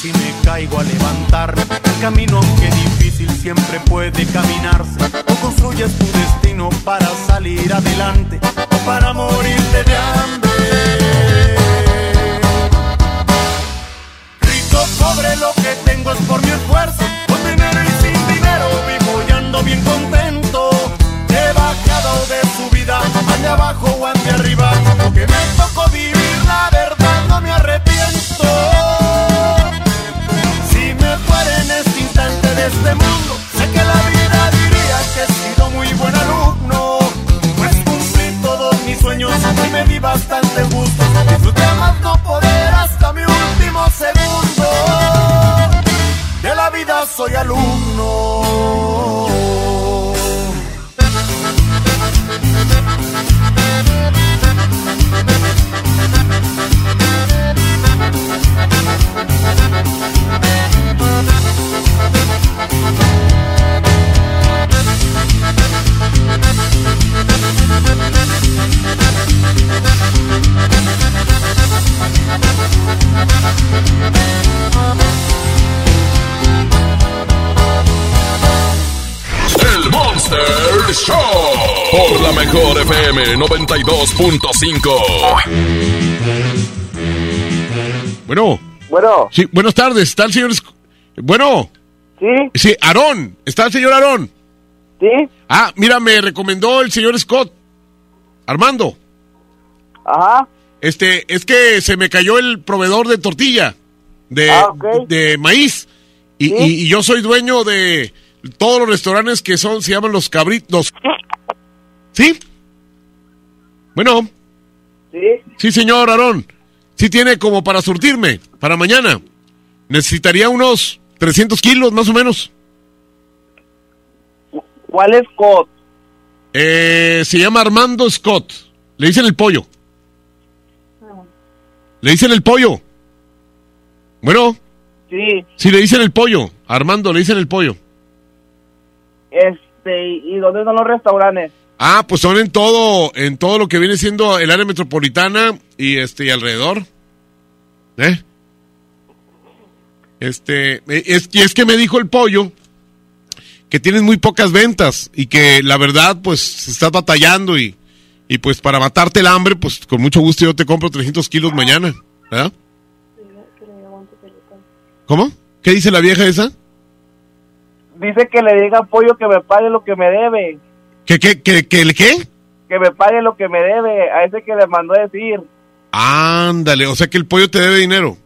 Speaker 51: Si me caigo a levantarme. El camino, aunque difícil, siempre puede caminarse. O construyes tu destino para salir adelante o para morirte de hambre. Rico, pobre, lo que tengo es por mi esfuerzo. Con dinero y sin dinero vivo y ando bien contento. He bajado de abajo o ande arriba. Porque me tocó vivir, la verdad no me arrepiento. Si me fuera en este instante de este mundo, sé que la vida diría que he sido muy buen alumno. Pues cumplí todos mis sueños y me di bastante gusto. Disfruté más no poder hasta mi último segundo. De la vida soy alumno.
Speaker 2: El Monster Show por la mejor FM noventa y dos punto cinco.
Speaker 23: Bueno.
Speaker 52: Bueno.
Speaker 23: Sí, buenas tardes. ¿Está el señor... Bueno.
Speaker 52: Sí.
Speaker 23: Sí, Aarón. ¿Está el señor Aarón?
Speaker 52: Sí.
Speaker 23: Ah, mira, me recomendó el señor Scott. Armando.
Speaker 52: Ajá.
Speaker 23: Este, es que se me cayó el proveedor de tortilla. De,
Speaker 52: Ah,
Speaker 23: de maíz. Y, y- y yo soy dueño de todos los restaurantes que son, se llaman los cabritos. ¿Sí? Bueno.
Speaker 52: Sí.
Speaker 23: Sí, señor Aarón. Sí tiene como para surtirme, para mañana. Necesitaría unos 300 kilos, más o menos.
Speaker 52: ¿Cuál es Scott?
Speaker 23: Eh, se llama Armando Scott. Le dicen el pollo. Le dicen el pollo. Bueno,
Speaker 52: Sí.
Speaker 23: sí, le dicen el pollo. Armando, le dicen el pollo.
Speaker 52: Este, ¿y dónde son los restaurantes?
Speaker 23: Ah, pues son en todo, en todo lo que viene siendo el área metropolitana y este y alrededor. ¿Eh? Este, eh, es, y es que me dijo el pollo que tienes muy pocas ventas y que la verdad, pues, estás batallando y, y pues para matarte el hambre, pues con mucho gusto yo te compro 300 kilos mañana, ¿verdad? ¿Cómo? ¿Qué dice la vieja esa?
Speaker 52: Dice que le diga a Pollo que me pague lo que me debe.
Speaker 23: ¿Qué, qué, qué, qué, qué?
Speaker 52: Que me pague lo que me debe. A ese que le mandó a decir.
Speaker 23: Ándale, o sea que el pollo te debe dinero.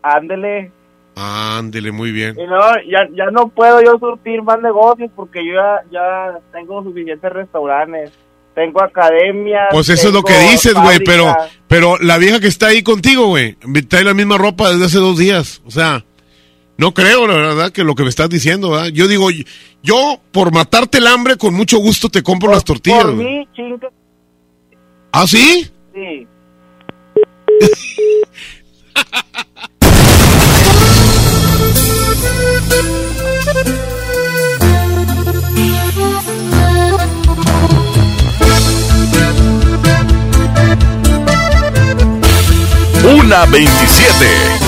Speaker 52: Ándele.
Speaker 23: Ándele, muy bien.
Speaker 52: Y no, ya, ya no puedo yo surtir más negocios porque yo ya, ya tengo suficientes restaurantes. Tengo academias.
Speaker 23: Pues eso es lo que dices, güey, pero, pero la vieja que está ahí contigo, güey, trae la misma ropa desde hace dos días. O sea, no creo, la verdad, que lo que me estás diciendo, ¿verdad? Yo digo, yo por matarte el hambre, con mucho gusto te compro las tortillas,
Speaker 52: Por mí, chinga.
Speaker 23: ¿Ah, sí?
Speaker 52: Sí.
Speaker 2: Una 27.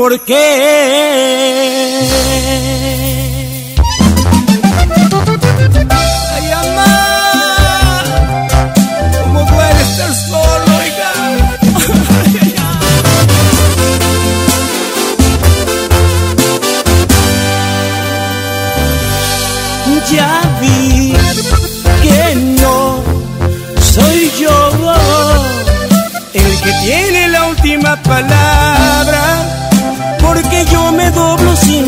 Speaker 1: ¿Por qué?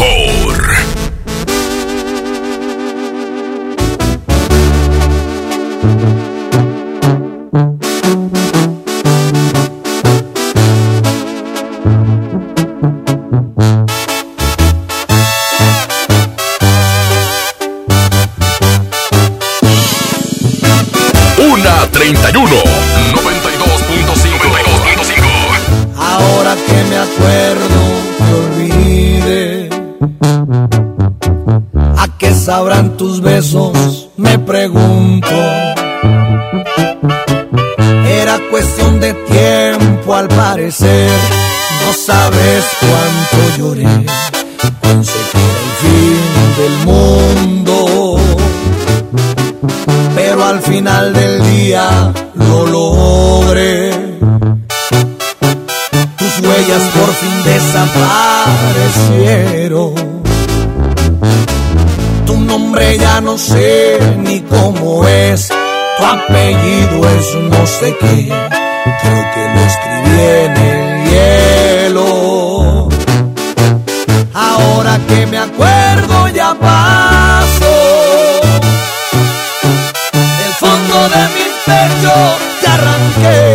Speaker 3: La sabrán tus besos? Me pregunto. Era cuestión de tiempo al parecer. No sabes cuánto lloré. Pensé que era el fin del mundo. Pero al final del día lo logré tus huellas por fin desaparecieron. Tu nombre ya no sé ni cómo es, tu apellido es no sé qué, creo que lo escribí en el hielo. Ahora que me acuerdo ya paso, del fondo de mi pecho te arranqué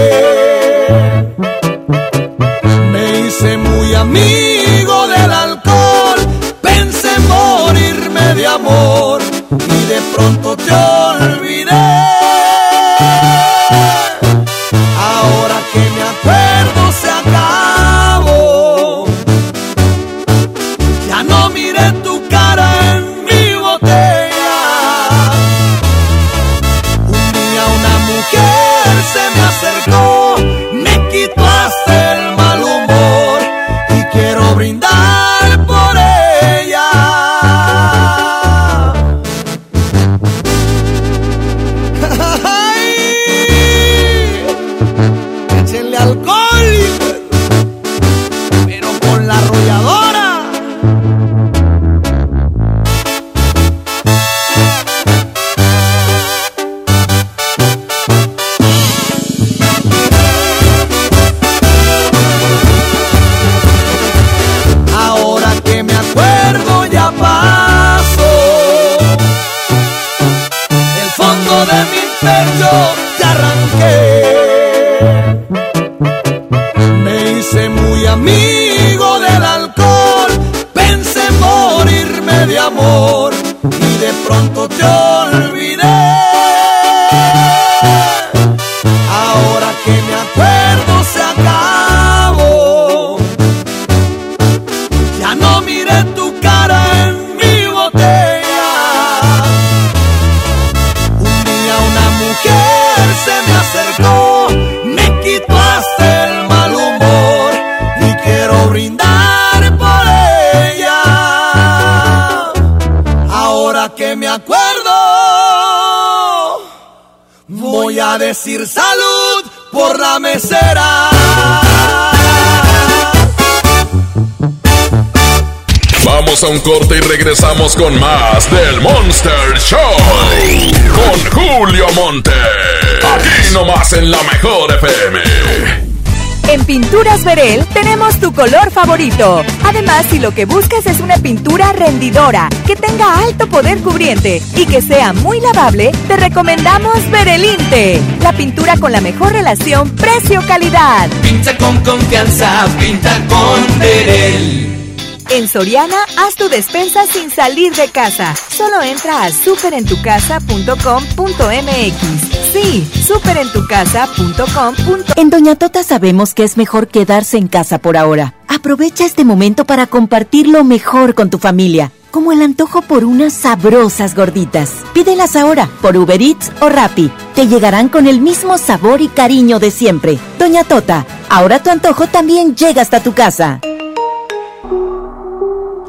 Speaker 2: regresamos con más del Monster Show. Con Julio Monte. Aquí nomás en la mejor FM.
Speaker 53: En Pinturas Verel tenemos tu color favorito. Además, si lo que buscas es una pintura rendidora, que tenga alto poder cubriente y que sea muy lavable, te recomendamos Verelinte, la pintura con la mejor relación precio-calidad.
Speaker 54: Pinta con confianza, pinta con Verel.
Speaker 53: En Soriana, haz tu despensa sin salir de casa. Solo entra a superentucasa.com.mx. Sí, superentucasa.com.
Speaker 55: En Doña Tota sabemos que es mejor quedarse en casa por ahora. Aprovecha este momento para compartir lo mejor con tu familia, como el antojo por unas sabrosas gorditas. Pídelas ahora por Uber Eats o Rappi. Te llegarán con el mismo sabor y cariño de siempre. Doña Tota, ahora tu antojo también llega hasta tu casa.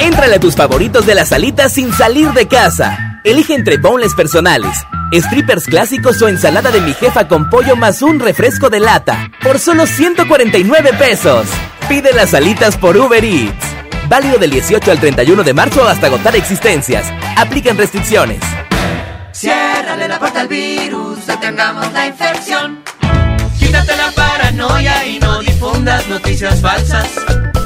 Speaker 13: Éntrale a tus favoritos de las salitas sin salir de casa. Elige entre boneless personales, strippers clásicos o ensalada de mi jefa con pollo más un refresco de lata por solo 149 pesos. Pide las salitas por Uber Eats. Válido del 18 al 31 de marzo hasta agotar existencias. Aplican restricciones.
Speaker 54: Ciérrale la puerta al virus, detengamos la infección. Quítate la paranoia y no difundas noticias falsas.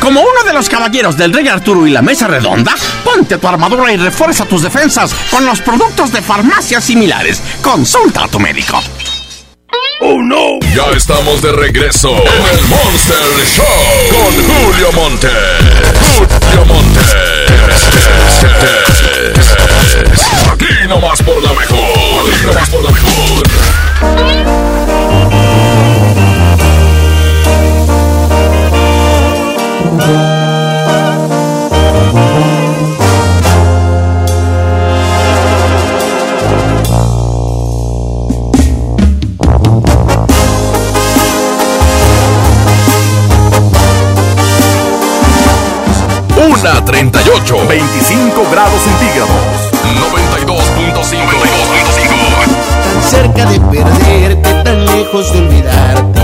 Speaker 7: Como uno de los caballeros del Rey Arturo y la Mesa Redonda, ponte tu armadura y refuerza tus defensas con los productos de farmacias similares. Consulta a tu médico.
Speaker 2: ¡Oh, no! Ya estamos de regreso en el Monster Show con Julio Monte. Julio Monte. Aquí nomás por la mejor. Aquí nomás por la mejor.
Speaker 56: 25 grados centígrados.
Speaker 2: 92.5.
Speaker 3: Tan cerca de perderte, tan lejos de olvidarte,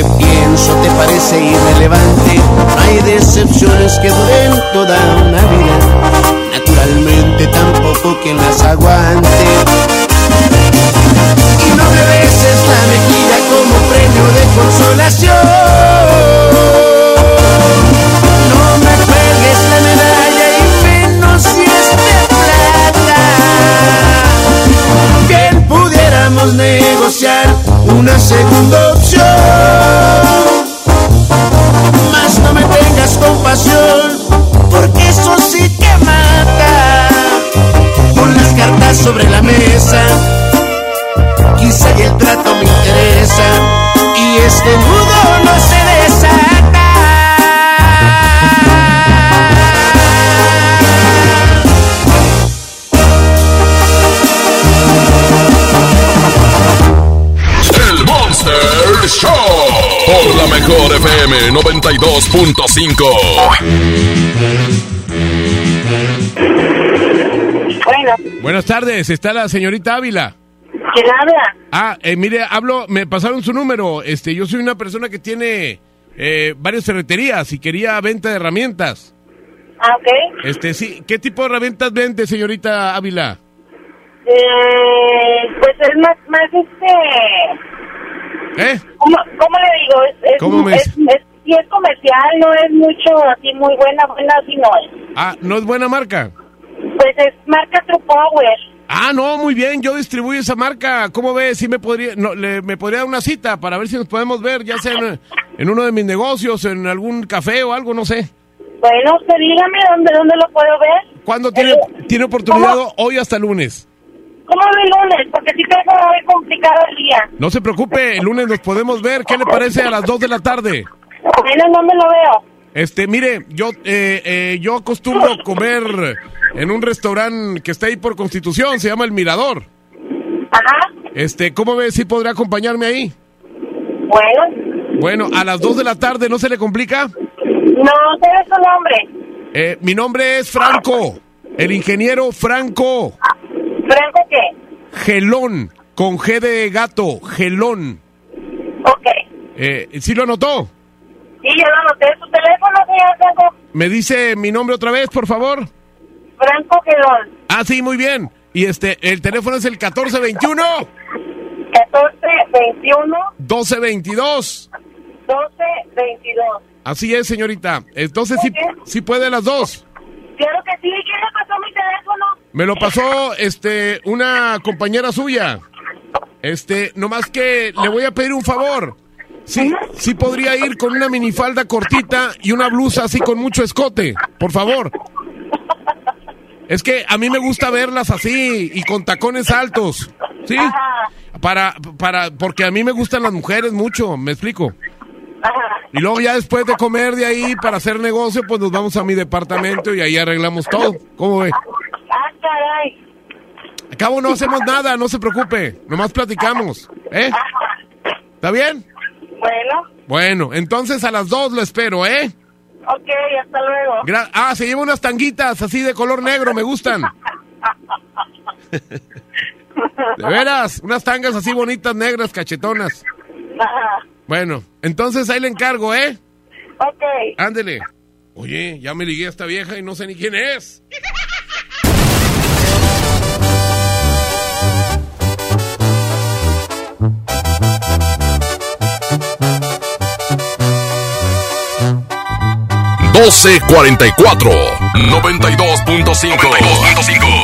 Speaker 3: que pienso te parece irrelevante, hay decepciones que duren toda una vida. Naturalmente tampoco quien las aguante. Y no me beses la mejilla como premio de consolación.
Speaker 2: 92.5.
Speaker 57: Bueno,
Speaker 23: Buenas tardes, está la señorita Ávila.
Speaker 57: ¿quién habla?
Speaker 23: Ah, eh, mire, hablo, me pasaron su número. Este, yo soy una persona que tiene eh, varias ferreterías y quería venta de herramientas.
Speaker 57: Ah, ok.
Speaker 23: Este, sí, ¿qué tipo de herramientas vende, señorita Ávila?
Speaker 57: Eh, pues es más, más este...
Speaker 23: ¿Eh?
Speaker 57: ¿Cómo, cómo le digo? Es, es,
Speaker 23: ¿Cómo me
Speaker 57: es- sí es comercial, no es mucho así muy buena, buena así no es.
Speaker 23: Ah, ¿no es buena marca?
Speaker 57: Pues es marca True Power.
Speaker 23: Ah, no, muy bien, yo distribuyo esa marca. ¿Cómo ve? Sí me podría, no, le, me podría dar una cita para ver si nos podemos ver, ya sea en, en uno de mis negocios, en algún café o algo, no sé.
Speaker 57: Bueno, usted dígame dónde, dónde lo puedo ver.
Speaker 23: ¿Cuándo tiene, tiene oportunidad? Hoy hasta lunes.
Speaker 57: ¿Cómo el lunes? Porque si tengo muy complicado el día.
Speaker 23: No se preocupe, el lunes nos podemos ver. ¿Qué le parece a las 2 de la tarde?
Speaker 57: Bueno, no me lo veo.
Speaker 23: Este, mire, yo, eh, eh, yo acostumbro comer en un restaurante que está ahí por Constitución, se llama El Mirador.
Speaker 57: Ajá.
Speaker 23: Este, ¿cómo ve si podría acompañarme ahí?
Speaker 57: Bueno.
Speaker 23: Bueno, a las 2 de la tarde, ¿no se le complica?
Speaker 57: No, ¿cuál es su nombre?
Speaker 23: Eh, mi nombre es Franco, el ingeniero Franco.
Speaker 57: ¿Franco qué?
Speaker 23: Gelón, con G de gato, Gelón.
Speaker 57: Ok.
Speaker 23: Eh, ¿Sí lo anotó?
Speaker 57: Sí, yo lo anoté. ¿Su teléfono, señor Franco?
Speaker 23: ¿Me dice mi nombre otra vez, por favor?
Speaker 57: Franco Gelón.
Speaker 23: Ah, sí, muy bien. Y este, el teléfono es el 1421
Speaker 57: 1421
Speaker 23: 1222.
Speaker 57: 1222.
Speaker 23: Así es, señorita. Entonces sí, sí puede las dos.
Speaker 57: Claro que sí. ¿Quién le pasó mi teléfono?
Speaker 23: Me lo pasó este una compañera suya. Este, nomás que le voy a pedir un favor. Sí, sí podría ir con una minifalda cortita y una blusa así con mucho escote, por favor. Es que a mí me gusta verlas así y con tacones altos. ¿Sí? Para para porque a mí me gustan las mujeres mucho, me explico. Y luego ya después de comer de ahí para hacer negocio, pues nos vamos a mi departamento y ahí arreglamos todo. ¿Cómo ve?
Speaker 57: Ah, caray.
Speaker 23: A cabo no hacemos nada, no se preocupe. Nomás platicamos. ¿Eh? ¿Está bien?
Speaker 57: Bueno,
Speaker 23: Bueno, entonces a las dos lo espero, ¿eh?
Speaker 57: ok, hasta luego.
Speaker 23: Gra- ah, se lleva unas tanguitas así de color negro, me gustan. De veras, unas tangas así bonitas, negras, cachetonas.
Speaker 57: Ajá.
Speaker 23: Bueno, entonces ahí le encargo, ¿eh?
Speaker 57: Ok.
Speaker 23: Ándele. Oye, ya me ligué a esta vieja y no sé ni quién es.
Speaker 58: 1244 92.5 92.5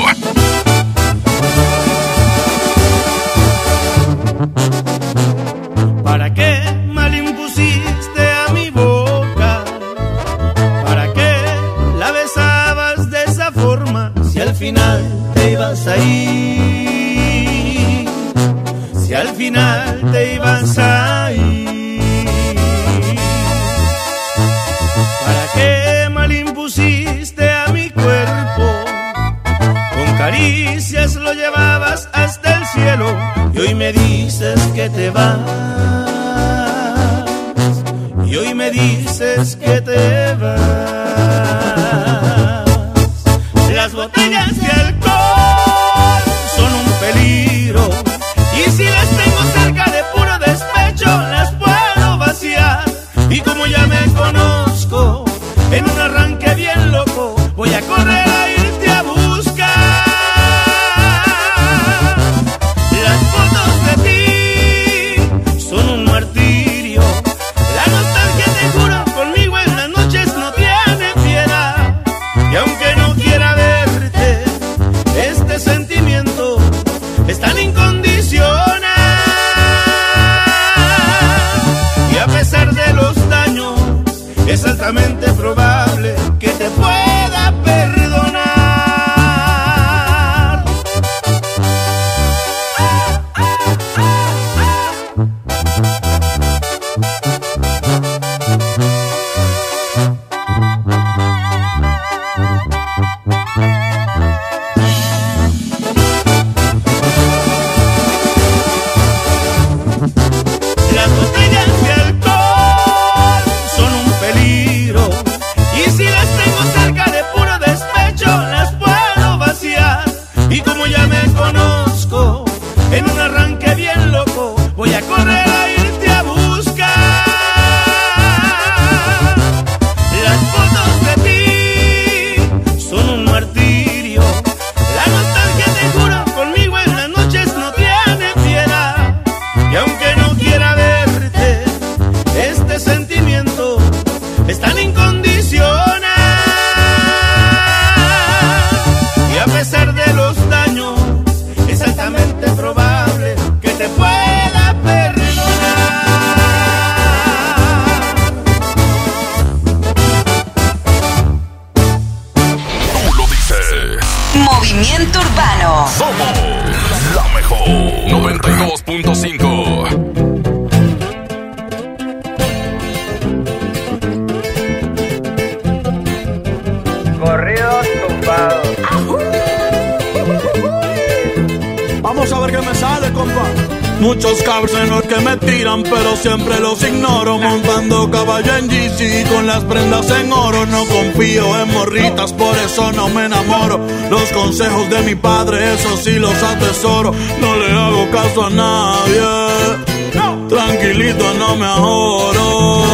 Speaker 58: consejos de mi padre, eso sí los atesoro. No le hago caso a nadie. Tranquilito, no me ahorro.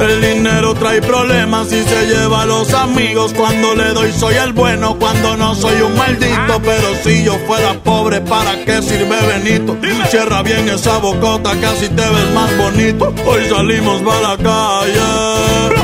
Speaker 58: El dinero trae problemas y se lleva a los amigos. Cuando le doy soy el bueno, cuando no soy un maldito. Pero si yo fuera pobre, ¿para qué sirve Benito? Cierra bien esa bocota, casi te ves más bonito. Hoy salimos para la calle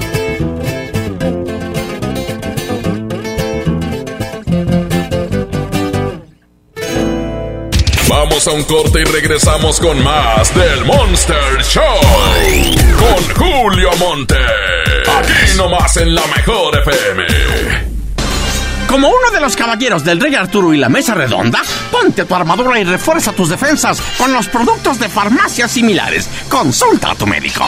Speaker 2: Vamos a un corte y regresamos con más del Monster Show. Con Julio Monte. Aquí nomás en la mejor FM.
Speaker 7: Como uno de los caballeros del Rey Arturo y la Mesa Redonda, ponte tu armadura y refuerza tus defensas con los productos de farmacias similares. Consulta a tu médico.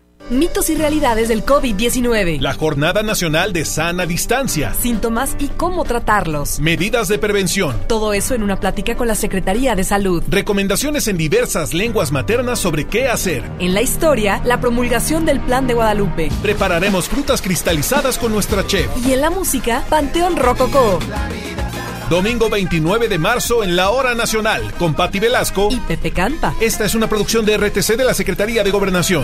Speaker 59: Mitos y realidades del COVID-19.
Speaker 49: La Jornada Nacional de Sana Distancia.
Speaker 59: Síntomas y cómo tratarlos.
Speaker 49: Medidas de prevención.
Speaker 59: Todo eso en una plática con la Secretaría de Salud.
Speaker 49: Recomendaciones en diversas lenguas maternas sobre qué hacer.
Speaker 59: En la historia, la promulgación del Plan de Guadalupe.
Speaker 49: Prepararemos frutas cristalizadas con nuestra chef.
Speaker 59: Y en la música, Panteón Rococó.
Speaker 49: Domingo 29 de marzo en la Hora Nacional con Patti Velasco
Speaker 59: y Pepe Campa.
Speaker 49: Esta es una producción de RTC de la Secretaría de Gobernación.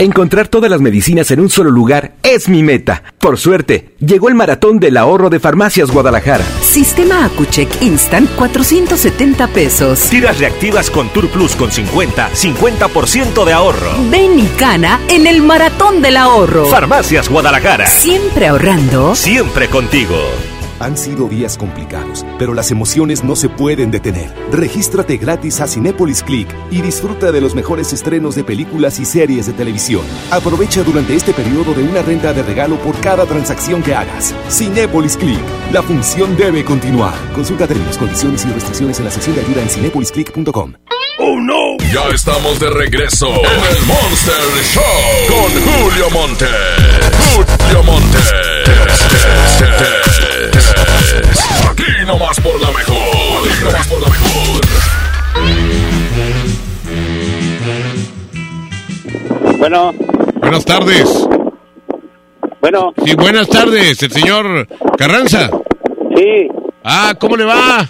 Speaker 19: Encontrar todas las medicinas en un solo lugar es mi meta. Por suerte, llegó el maratón del ahorro de Farmacias Guadalajara.
Speaker 20: Sistema Acucheck Instant 470 pesos.
Speaker 21: Tiras reactivas con Tour Plus con 50, 50% de ahorro.
Speaker 20: Ven y cana en el maratón del ahorro.
Speaker 21: Farmacias Guadalajara.
Speaker 20: Siempre ahorrando.
Speaker 21: Siempre contigo.
Speaker 27: Han sido días complicados, pero las emociones no se pueden detener. Regístrate gratis a Cinépolis Click y disfruta de los mejores estrenos de películas y series de televisión. Aprovecha durante este periodo de una renta de regalo por cada transacción que hagas. Cinépolis Click. La función debe continuar. Consulta términos, condiciones y restricciones en la sección de ayuda en cinepolisclick.com.
Speaker 2: ¡Oh, no! Ya estamos de regreso en el Monster Show con Julio Monte. Julio Monte. Aquí nomás por la mejor. Aquí nomás por la mejor.
Speaker 22: Bueno,
Speaker 23: Buenas tardes.
Speaker 22: bueno,
Speaker 23: Sí, buenas tardes, el señor Carranza.
Speaker 22: Sí.
Speaker 23: Ah, ¿cómo le va?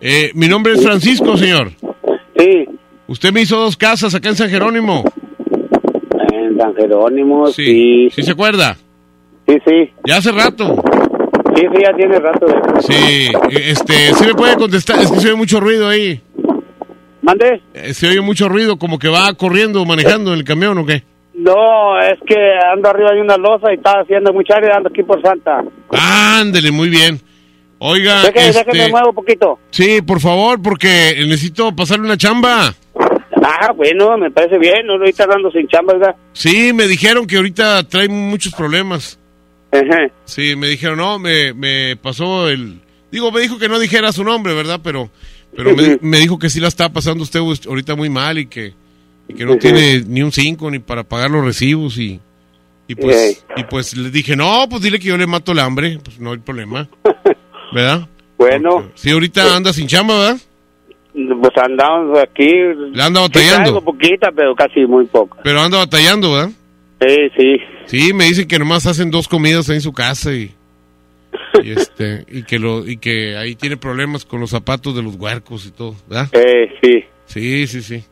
Speaker 23: Eh, mi nombre es Francisco, señor.
Speaker 22: Sí.
Speaker 23: Usted me hizo dos casas acá en San Jerónimo.
Speaker 22: en San Jerónimo,
Speaker 23: Sí.
Speaker 22: sí.
Speaker 23: ¿Sí se acuerda?
Speaker 22: Sí, sí.
Speaker 23: Ya hace rato.
Speaker 22: Sí, sí, ya tiene rato. de.
Speaker 23: Sí, este, ¿sí me puede contestar? Es que se oye mucho ruido ahí.
Speaker 22: ¿Mande?
Speaker 23: Eh, Se oye mucho ruido, como que va corriendo, manejando en el camión o qué.
Speaker 22: No, es que ando arriba de una losa y está haciendo mucha aire, ando aquí por Santa.
Speaker 23: Ándele, muy bien. Oiga,
Speaker 22: Déjame,
Speaker 23: este,
Speaker 22: déjame muevo un poquito.
Speaker 23: sí, por favor, porque necesito pasarle una chamba.
Speaker 22: Ah, bueno, me parece bien, no ahorita dando sin chamba, ¿verdad?
Speaker 23: Sí, me dijeron que ahorita trae muchos problemas.
Speaker 22: Ajá.
Speaker 23: Sí, me dijeron, no, me, me pasó el... Digo, me dijo que no dijera su nombre, ¿verdad? Pero, pero me, me dijo que sí la está pasando usted ahorita muy mal y que, y que no tiene ni un cinco ni para pagar los recibos y, y pues, y pues le dije, no, pues dile que yo le mato el hambre, pues no hay problema, ¿verdad?
Speaker 22: Bueno,
Speaker 23: Sí, ahorita anda sin chamba, ¿verdad?
Speaker 22: pues andamos aquí.
Speaker 23: Le anda
Speaker 22: Sí
Speaker 23: batallando.
Speaker 22: traigo poquita, pero casi muy poca.
Speaker 23: Pero anda batallando, ¿verdad?
Speaker 22: Sí, sí.
Speaker 23: Sí, me dicen que nomás hacen dos comidas ahí en su casa y, y este y que lo y que ahí tiene problemas con los zapatos de los huercos y todo, ¿verdad?
Speaker 22: Eh, sí.
Speaker 23: Sí, sí, sí.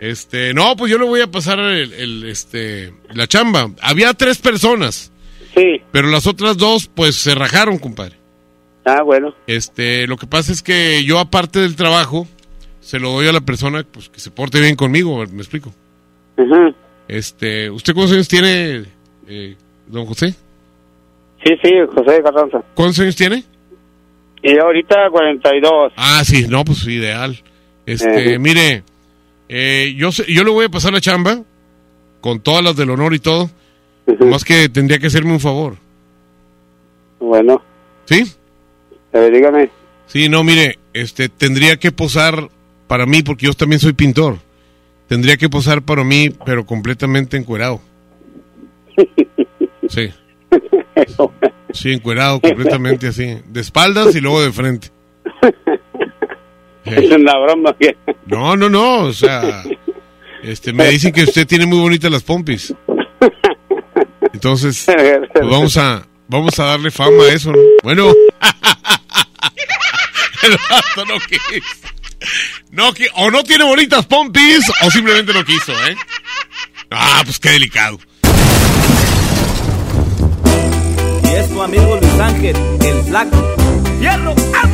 Speaker 23: Este, no, pues yo le voy a pasar el, el, este la chamba. Había tres personas.
Speaker 22: Sí.
Speaker 23: Pero las otras dos pues se rajaron, compadre.
Speaker 22: Ah, bueno.
Speaker 23: Este, lo que pasa es que yo aparte del trabajo se lo doy a la persona pues que se porte bien conmigo, me explico.
Speaker 22: Ujú.
Speaker 23: Este, ¿usted cuántos años tiene eh, don José?
Speaker 22: Sí, sí, José Carranza.
Speaker 23: ¿Cuántos años tiene?
Speaker 22: Y ahorita 42.
Speaker 23: Ah, sí, no, pues ideal. Este,
Speaker 22: Eh.
Speaker 23: mire, eh, yo yo le voy a pasar la chamba con todas las del honor y todo. Más que tendría que hacerme un favor.
Speaker 22: Bueno.
Speaker 23: ¿Sí?
Speaker 22: Eh, dígame.
Speaker 23: Sí, no, mire, este, tendría que posar para mí, porque yo también soy pintor. Tendría que posar para mí, pero completamente encuerado. Sí. Sí, encuerado, completamente así. De espaldas y luego de frente.
Speaker 22: Es una broma. que-
Speaker 23: No, no, no, o sea, este, me dicen que usted tiene muy bonitas las pompis. Entonces, pues vamos a, vamos a darle fama a eso, ¿no? Bueno. El vato no quiso. No, o no tiene bonitas pompis, o simplemente no quiso, ¿eh? Ah, pues qué delicado.
Speaker 60: Y es tu amigo Luis Ángel, el flaco. ¡Fierro! ¡Vámonos,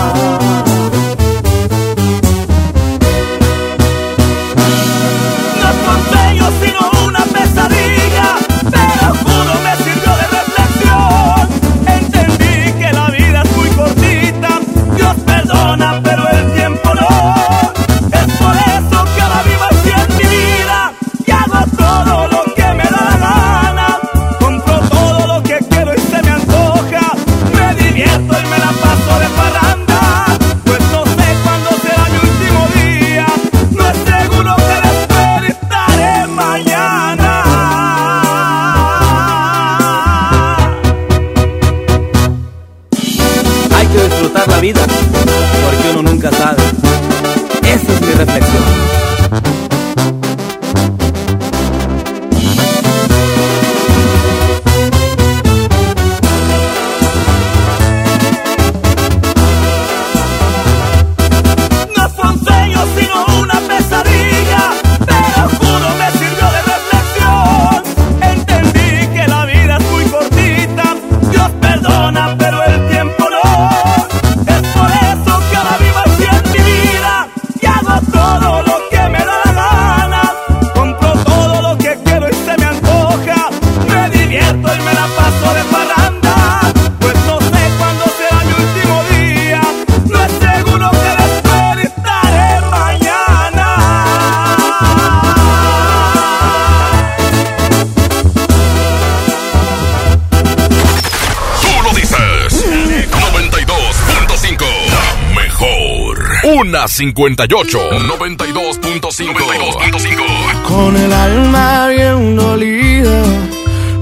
Speaker 2: Mejor. Una 58. 92.5. 92.5.
Speaker 1: Con el alma bien dolida,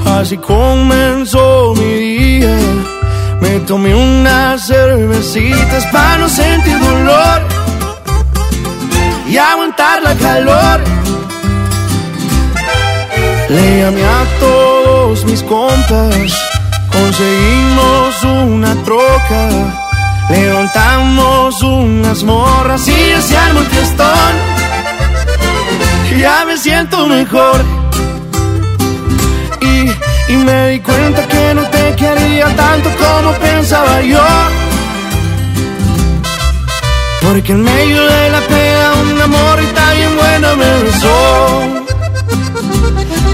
Speaker 1: así comenzó mi día. Me tomé unas cervecitas para no sentir dolor y aguantar la calor. Le llamé a todos mis compas, conseguimos una troca, levantamos unas morras y se armó el fiestón ya me siento mejor. Y, y me di cuenta que no te quería tanto como pensaba yo. Porque en medio de la pena un amor está bien buena me besó.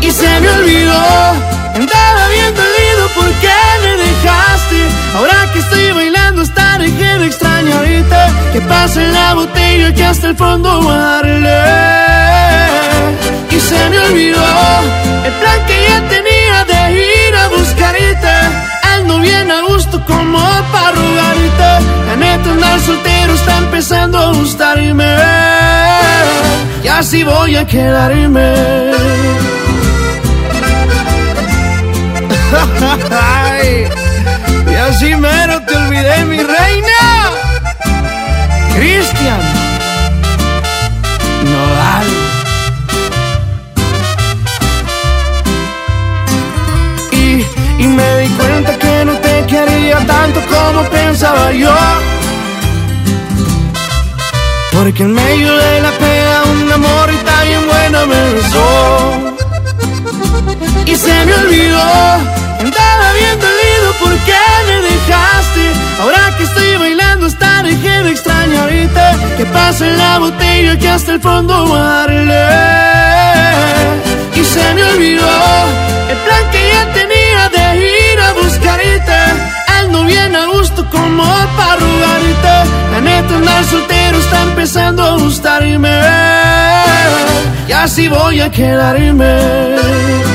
Speaker 1: Y se me olvidó, Ahora que estoy bailando hasta dejé de extrañarte. Que pase la botella que hasta el fondo darle. Y se me olvidó el plan que ya tenía de ir a buscarte. Ando bien a gusto como para rogarte. La neta andar soltero está empezando a gustarme. Y así voy a quedarme. Así mero te olvidé, mi reina. Cristian Nodal. Y, y me di cuenta que no te quería tanto como pensaba yo. Porque en medio de la pena un amor y tan bien bueno me besó. Y se me olvidó, dejaste. Ahora que estoy bailando dejé de extrañarte. Que pase la botella que hasta el fondo darle. Y se me olvidó el plan que ya tenía de ir a buscarte. Ando bien a gusto como para rogarte. La neta andar soltero está empezando a gustarme. Y así voy a quedarme.